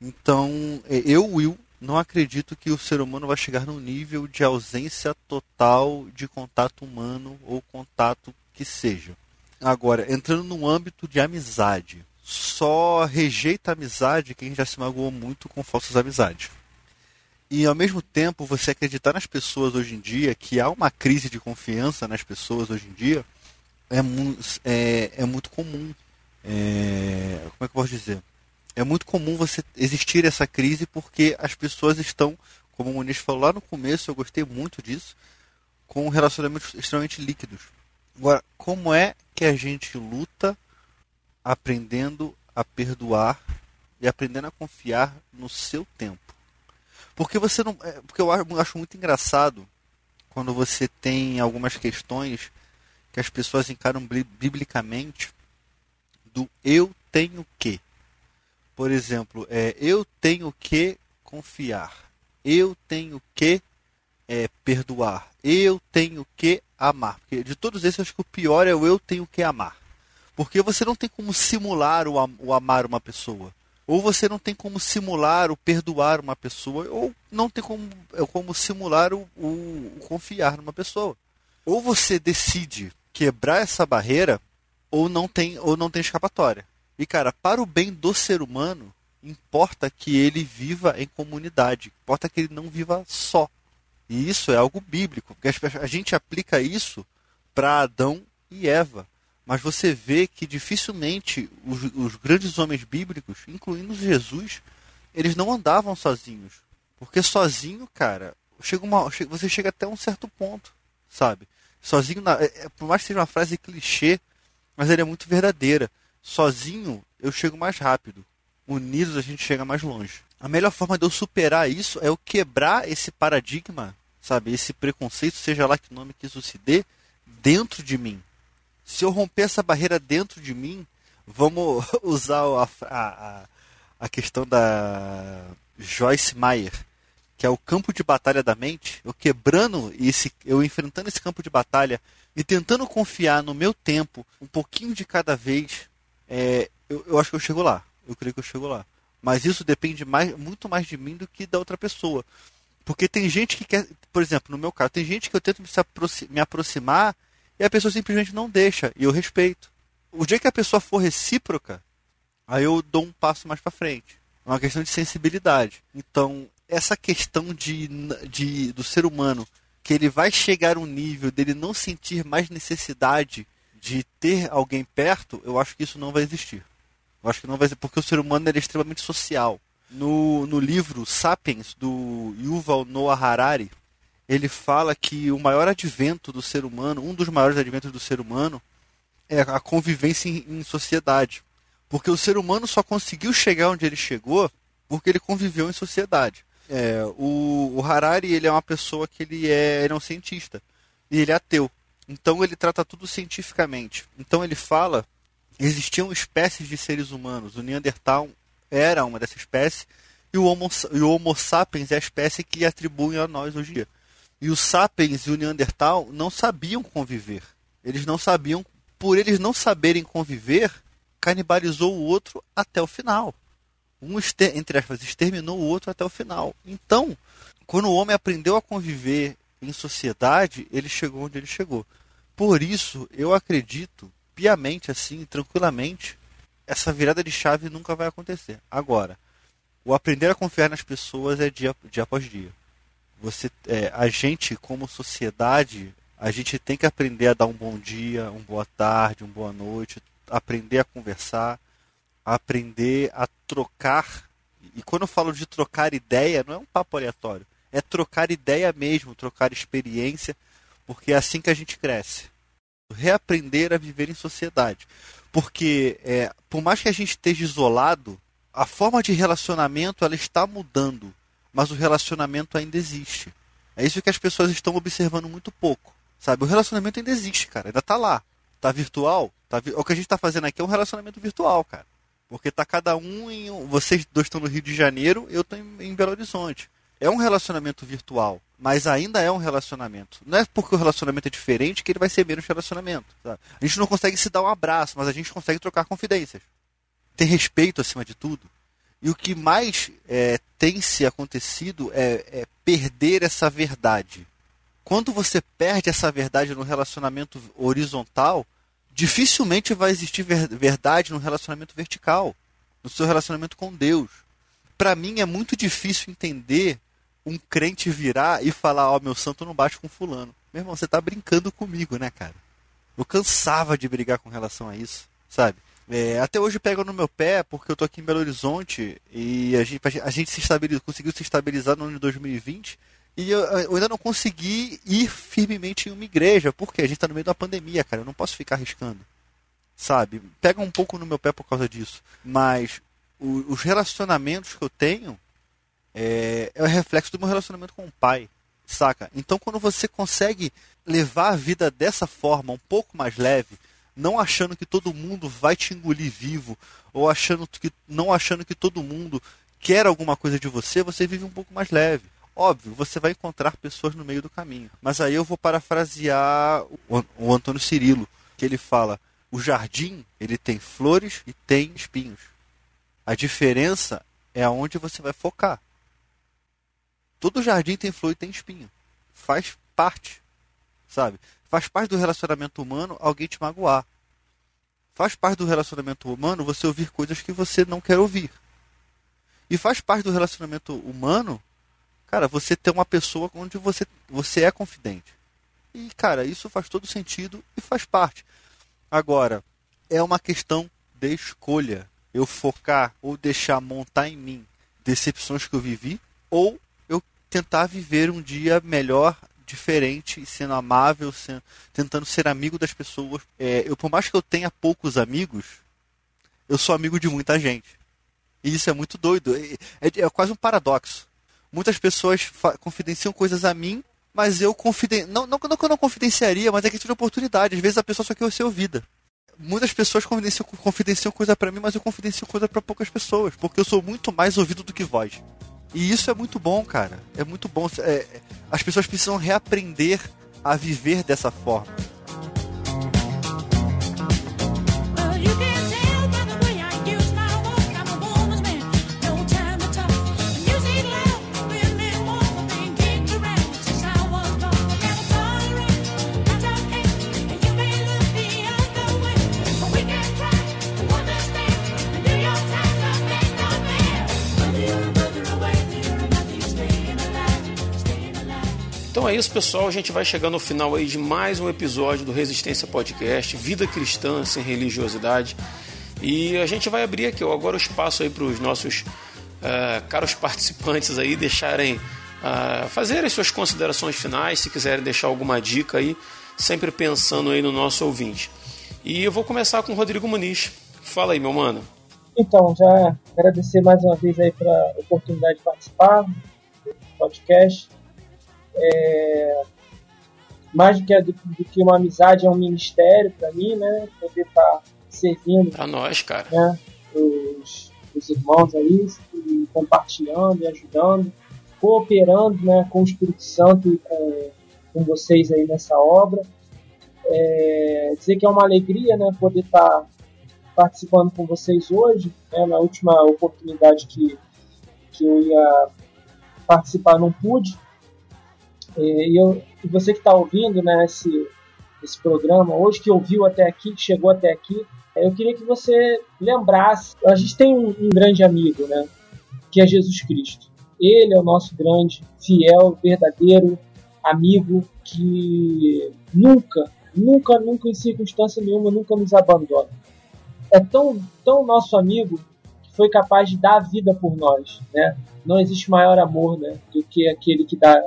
Então, é, eu, Will, não acredito que o ser humano vai chegar num nível de ausência total de contato humano ou contato que seja. Agora, entrando no âmbito de amizade, só rejeita a amizade quem já se magoou muito com falsas amizades. E ao mesmo tempo, você acreditar nas pessoas hoje em dia, que há uma crise de confiança nas pessoas hoje em dia, é, mu é, é muito comum. É, como é que eu posso dizer? É muito comum você existir essa crise porque as pessoas estão, como o Muniz falou lá no começo, eu gostei muito disso, com relacionamentos extremamente líquidos. Agora, como é que a gente luta aprendendo a perdoar e aprendendo a confiar no seu tempo. Porque você não, é, porque eu acho muito engraçado quando você tem algumas questões que as pessoas encaram biblicamente do eu tenho que. Por exemplo, é, eu tenho que confiar, eu tenho que é, perdoar, eu tenho que amar. Porque de todos esses, acho que o pior é o eu tenho que amar. Porque você não tem como simular o, o amar uma pessoa. Ou você não tem como simular o perdoar uma pessoa, ou não tem como, é como simular o, o, o confiar numa pessoa. Ou você decide quebrar essa barreira, ou não tem, ou não tem escapatória. E cara, para o bem do ser humano, importa que ele viva em comunidade, importa que ele não viva só. E isso é algo bíblico, porque a gente aplica isso para Adão e Eva. Mas você vê que dificilmente os, os, grandes homens bíblicos, incluindo Jesus, eles não andavam sozinhos. Porque sozinho, cara, chega uma, você chega até um certo ponto, sabe? Sozinho, na, é, é, por mais que seja uma frase clichê, mas ele é muito verdadeira. Sozinho eu chego mais rápido. Unidos a gente chega mais longe. A melhor forma de eu superar isso é eu quebrar esse paradigma, sabe? Esse preconceito, seja lá que nome que isso se dê, dentro de mim. Se eu romper essa barreira dentro de mim, vamos usar a, a, a questão da Joyce Meyer, que é o campo de batalha da mente, eu quebrando esse, eu enfrentando esse campo de batalha e tentando confiar no meu tempo, um pouquinho de cada vez, é, eu, eu acho que eu chego lá. Eu creio que eu chego lá. Mas isso depende mais, muito mais de mim do que da outra pessoa. Porque tem gente que quer, por exemplo, no meu caso, tem gente que eu tento me aproximar e a pessoa simplesmente não deixa, e eu respeito. O dia que a pessoa for recíproca, aí eu dou um passo mais para frente. É uma questão de sensibilidade. Então, essa questão de, de, do ser humano, que ele vai chegar um nível dele não sentir mais necessidade de ter alguém perto, eu acho que isso não vai existir. Eu acho que não vai existir, porque o ser humano é extremamente social. No, no livro Sapiens, do Yuval Noah Harari, ele fala que o maior advento do ser humano, um dos maiores adventos do ser humano, é a convivência em, em sociedade. Porque o ser humano só conseguiu chegar onde ele chegou porque ele conviveu em sociedade. É, o, o, Harari ele é uma pessoa que ele é, ele é um cientista e ele é ateu. Então ele trata tudo cientificamente. Então ele fala existiam espécies de seres humanos. O Neandertal era uma dessas espécies e o Homo, e o Homo sapiens é a espécie que atribuem a nós hoje em dia. E os sapiens e o Neandertal não sabiam conviver. Eles não sabiam, por eles não saberem conviver, canibalizou o outro até o final. Um, entre aspas, exterminou o outro até o final. Então, quando o homem aprendeu a conviver em sociedade, ele chegou onde ele chegou. Por isso, eu acredito piamente, assim, tranquilamente, essa virada de chave nunca vai acontecer. Agora, o aprender a confiar nas pessoas é dia, dia após dia você é, a gente como sociedade a gente tem que aprender a dar um bom dia uma boa tarde uma boa noite aprender a conversar aprender a trocar. E quando eu falo de trocar ideia não é um papo aleatório. É trocar ideia mesmo trocar experiência porque é assim que a gente cresce. Reaprender a viver em sociedade. Porque é, por mais que a gente esteja isolado a forma de relacionamento ela está mudando mas o relacionamento ainda existe. É isso que as pessoas estão observando muito pouco. Sabe? O relacionamento ainda existe, cara. Ainda tá lá. Tá virtual. Tá vi... O que a gente tá fazendo aqui é um relacionamento virtual, cara. Porque tá cada um em. Vocês dois estão no Rio de Janeiro, eu estou em Belo Horizonte. É um relacionamento virtual, mas ainda é um relacionamento. Não é porque o relacionamento é diferente que ele vai ser menos relacionamento. Sabe? A gente não consegue se dar um abraço, mas a gente consegue trocar confidências. Tem respeito acima de tudo. E o que mais é, tem se acontecido é, é perder essa verdade. Quando você perde essa verdade no relacionamento horizontal, dificilmente vai existir verdade no relacionamento vertical, no seu relacionamento com Deus. Para mim é muito difícil entender um crente virar e falar: Ó, oh, meu santo não bate com fulano. Meu irmão, você está brincando comigo, né, cara? Eu cansava de brigar com relação a isso, sabe? É, até hoje pega no meu pé porque eu tô aqui em Belo Horizonte e a gente, a gente se conseguiu se estabilizar no ano de 2020 e eu, eu, ainda não consegui ir firmemente em uma igreja porque a gente tá no meio da pandemia, cara. Eu não posso ficar arriscando, sabe? Pega um pouco no meu pé por causa disso. Mas o, os relacionamentos que eu tenho é, é o reflexo do meu relacionamento com o pai, saca? Então quando você consegue levar a vida dessa forma, um pouco mais leve não achando que todo mundo vai te engolir vivo, ou achando que não achando que todo mundo quer alguma coisa de você, você vive um pouco mais leve. Óbvio, você vai encontrar pessoas no meio do caminho. Mas aí eu vou parafrasear o Antônio Cirilo, que ele fala: o jardim ele tem flores e tem espinhos. A diferença é aonde você vai focar. Todo jardim tem flor e tem espinho. Faz parte, sabe? Faz parte do relacionamento humano alguém te magoar. Faz parte do relacionamento humano você ouvir coisas que você não quer ouvir. E faz parte do relacionamento humano cara, você ter uma pessoa onde você, você é confidente. E, cara, isso faz todo sentido e faz parte. Agora, é uma questão de escolha. Eu focar ou deixar montar em mim decepções que eu vivi, ou eu tentar viver um dia melhor, diferente, sendo amável, sendo, tentando ser amigo das pessoas. É, eu, por mais que eu tenha poucos amigos, eu sou amigo de muita gente. E isso é muito doido. É, é, é quase um paradoxo. Muitas pessoas confidenciam coisas a mim, mas eu confiden... não, não, não que eu não confidenciaria, mas é questão de oportunidade. Às vezes a pessoa só quer ser ouvida. Muitas pessoas confidenciam, confidenciam coisa para mim, mas eu confidencio coisa para poucas pessoas, porque eu sou muito mais ouvido do que voz. E isso é muito bom, cara. É muito bom. É, as pessoas precisam reaprender a viver dessa forma. É isso, pessoal. A gente vai chegando ao final aí de mais um episódio do Resistência Podcast, Vida Cristã sem Religiosidade. E a gente vai abrir aqui ó, agora o espaço aí para os nossos uh, caros participantes aí deixarem uh, fazerem suas considerações finais, se quiserem deixar alguma dica aí, sempre pensando aí no nosso ouvinte. E eu vou começar com o Rodrigo Muniz. Fala aí, meu mano. Então, já agradecer mais uma vez aí pela oportunidade de participar do podcast. É, mais do que, do, do, que uma amizade, é um ministério para mim, né? Poder estar tá servindo. Pra nós, cara. Né, os, os irmãos aí, e compartilhando e ajudando, cooperando né, com o Espírito Santo e com, com vocês aí nessa obra. É, dizer que é uma alegria né, poder estar tá participando com vocês hoje. Né, na última oportunidade que, que eu ia participar, não pude. E, eu, e você que está ouvindo né, esse, esse programa hoje, que ouviu até aqui, que chegou até aqui, eu queria que você lembrasse. A gente tem um, um grande amigo, né, que é Jesus Cristo. Ele é o nosso grande, fiel, verdadeiro amigo que nunca, nunca, nunca, em circunstância nenhuma, nunca nos abandona. É tão, tão nosso amigo que foi capaz de dar a vida por nós, né? Não existe maior amor, né, do que aquele que dá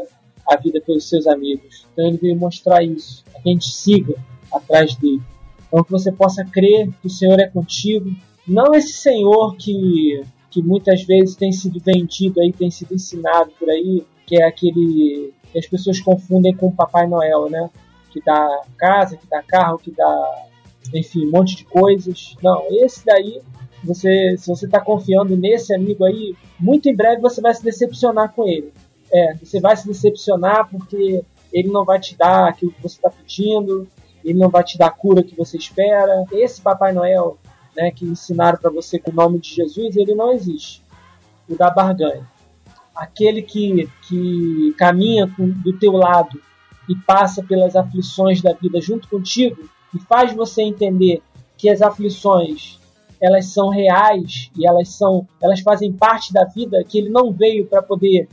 a vida pelos seus amigos. Então ele veio mostrar isso, que a gente siga atrás dele. Então que você possa crer que o Senhor é contigo, não esse Senhor que, que muitas vezes tem sido vendido aí, tem sido ensinado por aí, que é aquele que as pessoas confundem com o Papai Noel, né? Que dá casa, que dá carro, que dá, enfim, um monte de coisas. Não, esse daí você, se você está confiando nesse amigo aí, muito em breve você vai se decepcionar com ele. É, você vai se decepcionar porque ele não vai te dar aquilo que você está pedindo, ele não vai te dar a cura que você espera. Esse Papai Noel, né, que ensinaram para você com o nome de Jesus, ele não existe. O da barganha. Aquele que, que caminha com, do teu lado e passa pelas aflições da vida junto contigo e faz você entender que as aflições elas são reais e elas são elas fazem parte da vida que ele não veio para poder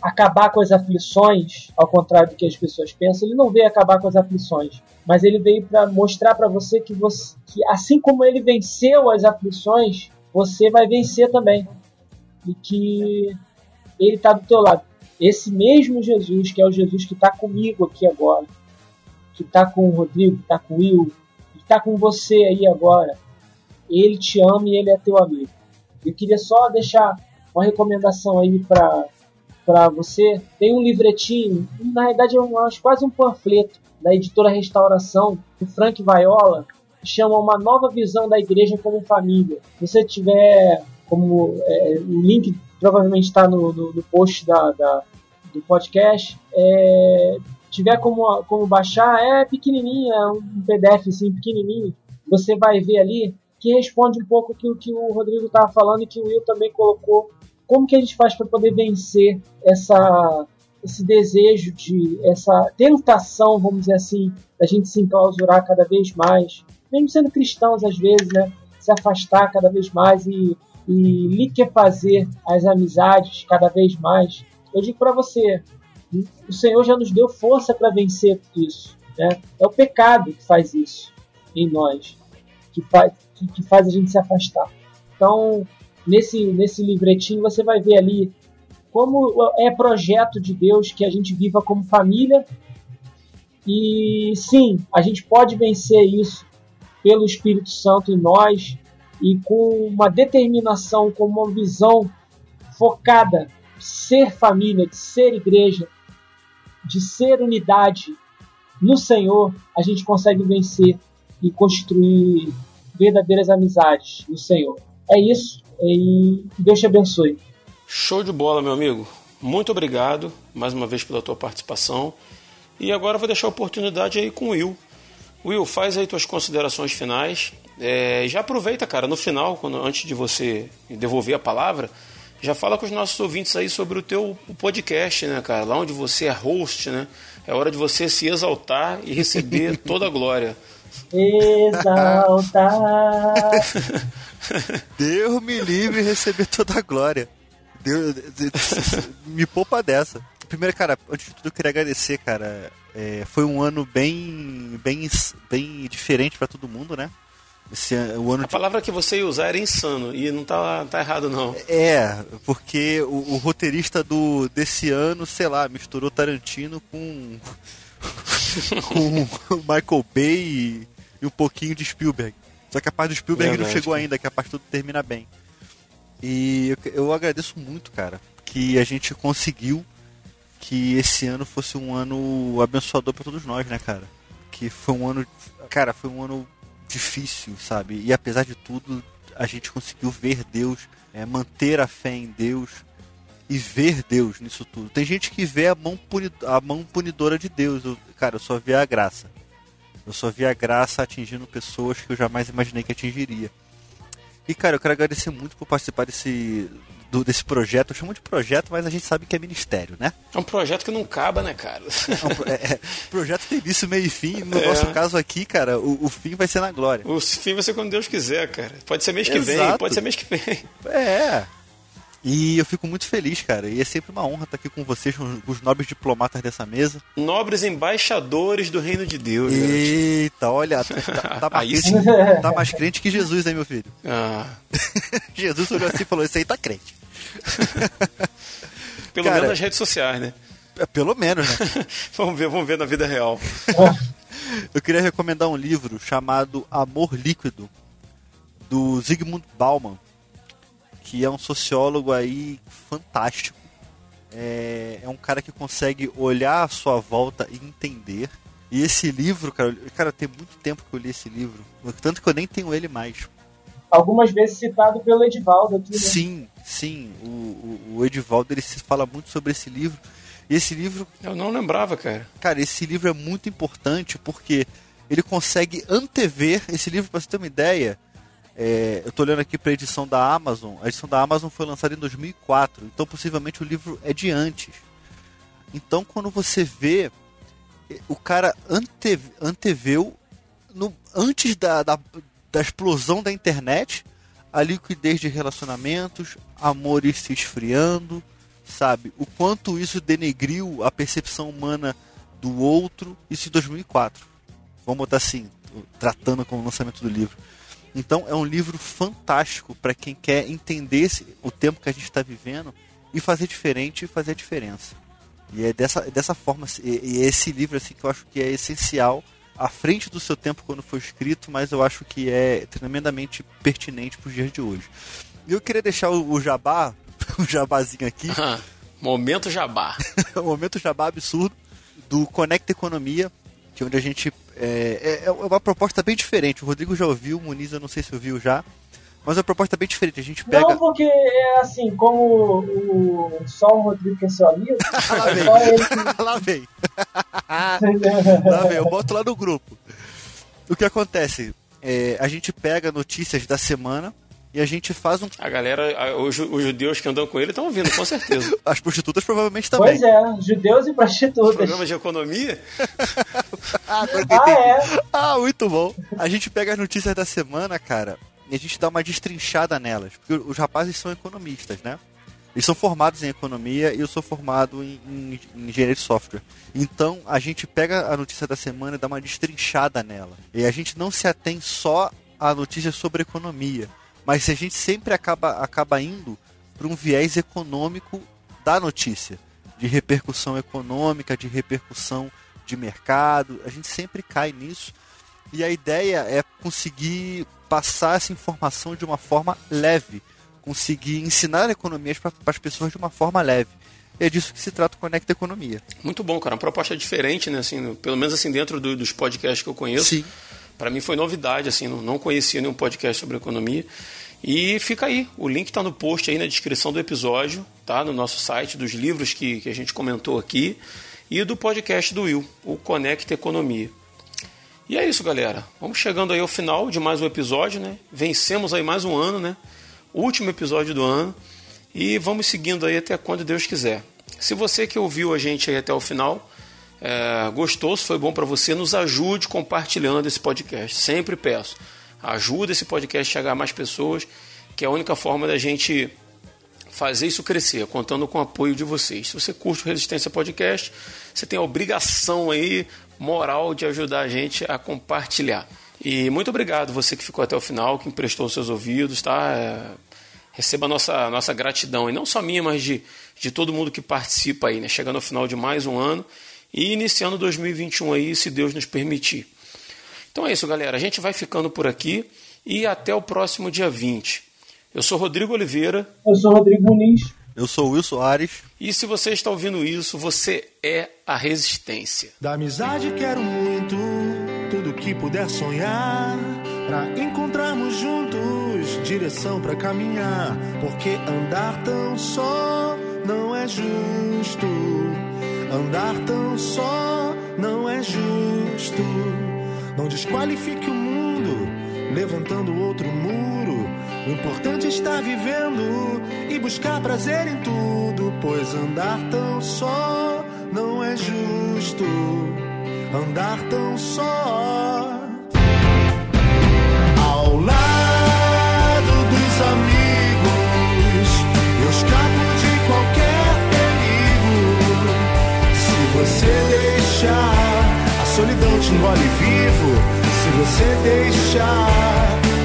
acabar com as aflições, ao contrário do que as pessoas pensam, ele não veio acabar com as aflições, mas ele veio para mostrar para você que você que assim como ele venceu as aflições, você vai vencer também. E que ele está do teu lado. Esse mesmo Jesus, que é o Jesus que está comigo aqui agora, que está com o Rodrigo, que está com o Will, que está com você aí agora, ele te ama e ele é teu amigo. Eu queria só deixar uma recomendação aí para para você. Tem um livretinho, na realidade é um, acho quase um panfleto da editora Restauração, do Frank Viola, que chama Uma Nova Visão da Igreja como Família. Se você tiver como é, o link provavelmente está no, no, no, post da, da, do podcast. É, tiver como, como baixar, é pequenininho, é um PDF assim, pequenininho. Você vai ver ali que responde um pouco o que o Rodrigo estava falando e que o Will também colocou como que a gente faz para poder vencer essa esse desejo de essa tentação, vamos dizer assim, da gente se enclausurar cada vez mais, mesmo sendo cristãos às vezes, né, se afastar cada vez mais e, e liquefazer as amizades cada vez mais. eu digo para você, o Senhor já nos deu força para vencer isso. Né? É o pecado que faz isso em nós, que faz, que, que faz a gente se afastar. Então, nesse, nesse livretinho, você vai ver ali como é projeto de Deus que a gente viva como família. E sim, a gente pode vencer isso pelo Espírito Santo em nós e com uma determinação, com uma visão focada de ser família, de ser igreja, de ser unidade no Senhor, a gente consegue vencer e construir verdadeiras amizades no Senhor. É isso e Deus te abençoe. Show de bola, meu amigo. Muito obrigado mais uma vez pela tua participação. E agora vou deixar a oportunidade aí com o Will. Will, faz aí tuas considerações finais. É, já aproveita, cara, no final, quando, antes de você devolver a palavra, já fala com os nossos ouvintes aí sobre o teu podcast, né, cara? Lá onde você é host, né? É hora de você se exaltar e receber toda a glória. Exaltar. Deus me livre receber toda a glória. Deus, me poupa dessa. Primeiro, cara, antes de tudo eu queria agradecer, cara. É, foi um ano bem, bem, bem diferente para todo mundo, né? Esse, o ano a de... palavra que você ia usar era insano e não tá, tá errado não. É, porque o, o, roteirista do desse ano, sei lá, misturou Tarantino com com Michael Bay e, e, um pouquinho de Spielberg. Só que a parte do Spielberg não chegou ainda, que a parte tudo termina bem. E eu, eu agradeço muito, cara, que a gente conseguiu que esse ano fosse um ano abençoador para todos nós, né, cara? Que foi um ano, cara, foi um ano difícil, sabe? E apesar de tudo, a gente conseguiu ver Deus, é, manter a fé em Deus e ver Deus nisso tudo. Tem gente que vê a mão, a mão punidora de Deus. Eu, cara, eu só vi a graça. Eu só vi a graça atingindo pessoas que eu jamais imaginei que atingiria. E, cara, eu quero agradecer muito por participar desse, do, desse projeto. Eu chamo de projeto, mas a gente sabe que é ministério, né? É um projeto que não acaba, né, cara? É, é, é, projeto tem início, meio e fim. No é. nosso caso aqui, cara, o, o, fim vai ser na glória. O fim vai ser quando Deus quiser, cara. Pode ser mês Exato. que vem, pode ser mês que vem. É. E eu fico muito feliz, cara. E é sempre uma honra estar aqui com vocês, com os nobres diplomatas dessa mesa. Nobres embaixadores do reino de Deus. Eita, olha, tá, tá, mais crente, tá, mais crente, que Jesus, hein, meu filho? Ah. Jesus olhou assim e falou: Esse aí tá crente. Pelo cara, menos nas redes sociais, né? É, pelo menos, né? vamos ver, vamos ver na vida real. eu queria recomendar um livro chamado Amor Líquido, do Zygmunt Bauman que é um sociólogo aí fantástico. É, é um cara que consegue olhar a sua volta e entender. E esse livro, cara, cara, tem muito tempo que eu li esse livro, tanto que eu nem tenho ele mais. Algumas vezes citado pelo Edivaldo aqui, né? Sim, sim. O, o, o Edivaldo ele se fala muito sobre esse livro. E esse livro. Eu não lembrava, cara. Cara, esse livro é muito importante porque ele consegue antever. Esse livro, para você ter uma ideia, é, eu estou olhando aqui para a edição da Amazon. A edição da Amazon foi lançada em 2004, então possivelmente o livro é de antes. Então, quando você vê, o cara ante, anteveu, no, antes da, da, da explosão da internet, a liquidez de relacionamentos, amores se esfriando, sabe? O quanto isso denegriu a percepção humana do outro, isso em 2004. Vamos botar assim, tratando com o lançamento do livro. Então é um livro fantástico para quem quer entender esse, o tempo que a gente está vivendo e fazer diferente e fazer a diferença. E é dessa, dessa forma, e, e é esse livro assim que eu acho que é essencial à frente do seu tempo quando foi escrito, mas eu acho que é tremendamente pertinente para os dias de hoje. E eu queria deixar o, o jabá, o jabazinho aqui. momento jabá. momento jabá absurdo do Conecta Economia, que é onde a gente é, é, é, uma proposta bem diferente. O Rodrigo já ouviu, o Muniz eu não sei se ouviu já. Mas é uma proposta bem diferente. A gente pega. Não, porque é assim, como o, só o Rodrigo que é seu amigo. lá vem. Que... lá vem. lá vem, eu boto lá no grupo. O que acontece? É, a gente pega notícias da semana e a gente faz um. A galera, os, os judeus que andam com ele estão ouvindo, com certeza. As prostitutas provavelmente também. Pois é, judeus e prostitutas. Programa de economia? ah, ah é? Ah, muito bom. A gente pega as notícias da semana, cara, e a gente dá uma destrinchada nelas. Porque os rapazes são economistas, né? Eles são formados em economia e eu sou formado em, em, em engenharia de software. Então a gente pega a notícia da semana e dá uma destrinchada nela. E a gente não se atém só a notícia sobre economia, mas a gente sempre acaba, acaba indo para um viés econômico da notícia, de repercussão econômica, de repercussão de mercado. A gente sempre cai nisso. E a ideia é conseguir passar essa informação de uma forma leve conseguir ensinar economias para as pessoas de uma forma leve. E é disso que se trata o Conecta Economia. Muito bom, cara. Uma proposta diferente, né? Assim, pelo menos assim dentro do, dos podcasts que eu conheço. Sim. Para mim foi novidade, assim, não, não conhecia nenhum podcast sobre economia. E fica aí, o link está no post aí na descrição do episódio, tá? No nosso site, dos livros que, que a gente comentou aqui e do podcast do Will, o Conecta Economia. E é isso, galera. Vamos chegando aí ao final de mais um episódio, né? Vencemos aí mais um ano, né? último episódio do ano e vamos seguindo aí até quando Deus quiser. Se você que ouviu a gente aí até o final é, foi bom para você, nos ajude compartilhando esse podcast. Sempre peço, ajuda esse podcast a chegar a mais pessoas, que é a única forma da gente fazer isso crescer, contando com o apoio de vocês. Se você curte o Resistência Podcast, você tem a obrigação aí moral de ajudar a gente a compartilhar. E muito obrigado você que ficou até o final, que emprestou seus ouvidos, tá? É, receba a nossa, nossa gratidão, e não só minha, mas de, de todo mundo que participa aí, né? Chegando ao final de mais um ano e iniciando 2021 aí, se Deus nos permitir. Então é isso, galera. A gente vai ficando por aqui e até o próximo dia 20. Eu sou Rodrigo Oliveira. Eu sou Rodrigo Muniz. Eu sou Will Soares. E se você está ouvindo isso, você é a resistência. Da amizade quero muito, tudo que puder sonhar, para encontrarmos juntos direção para caminhar, porque andar tão só não é justo. Andar tão só não é justo. Não desqualifique o mundo levantando outro muro. O importante é estar vivendo e buscar prazer em tudo, pois andar tão só não é justo. Andar tão só. Ao lado dos amigos, eu escapo deixar a solidão te engole vivo se você deixar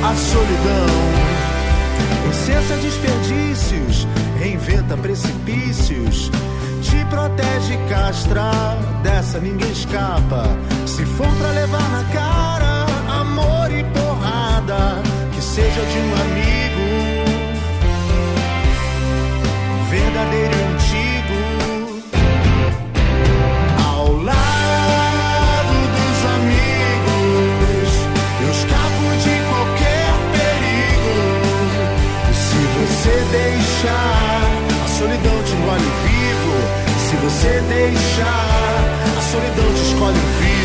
a solidão. Incensa desperdícios, reinventa precipícios, te protege castra, dessa ninguém escapa. Se for pra levar na cara amor e porrada, que seja de um amigo verdadeiro engole vivo, se você deixar a solidão te escolhe um vício.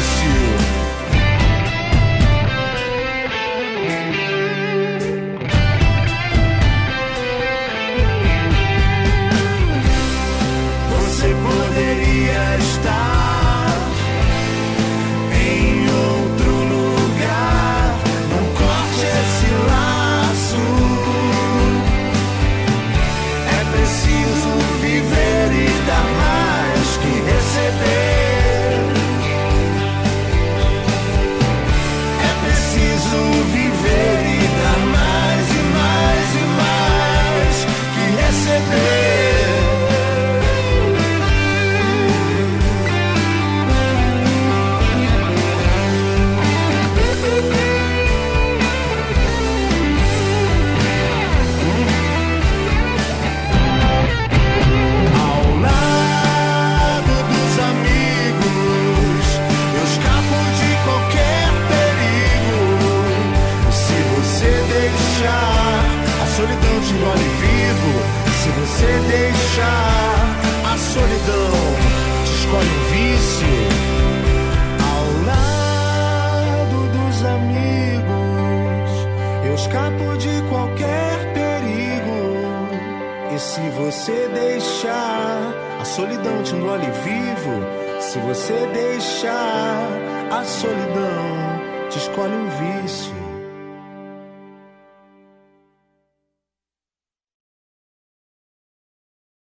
Você deixar a solidão te engole vivo, se você deixar a solidão te escolhe um vício.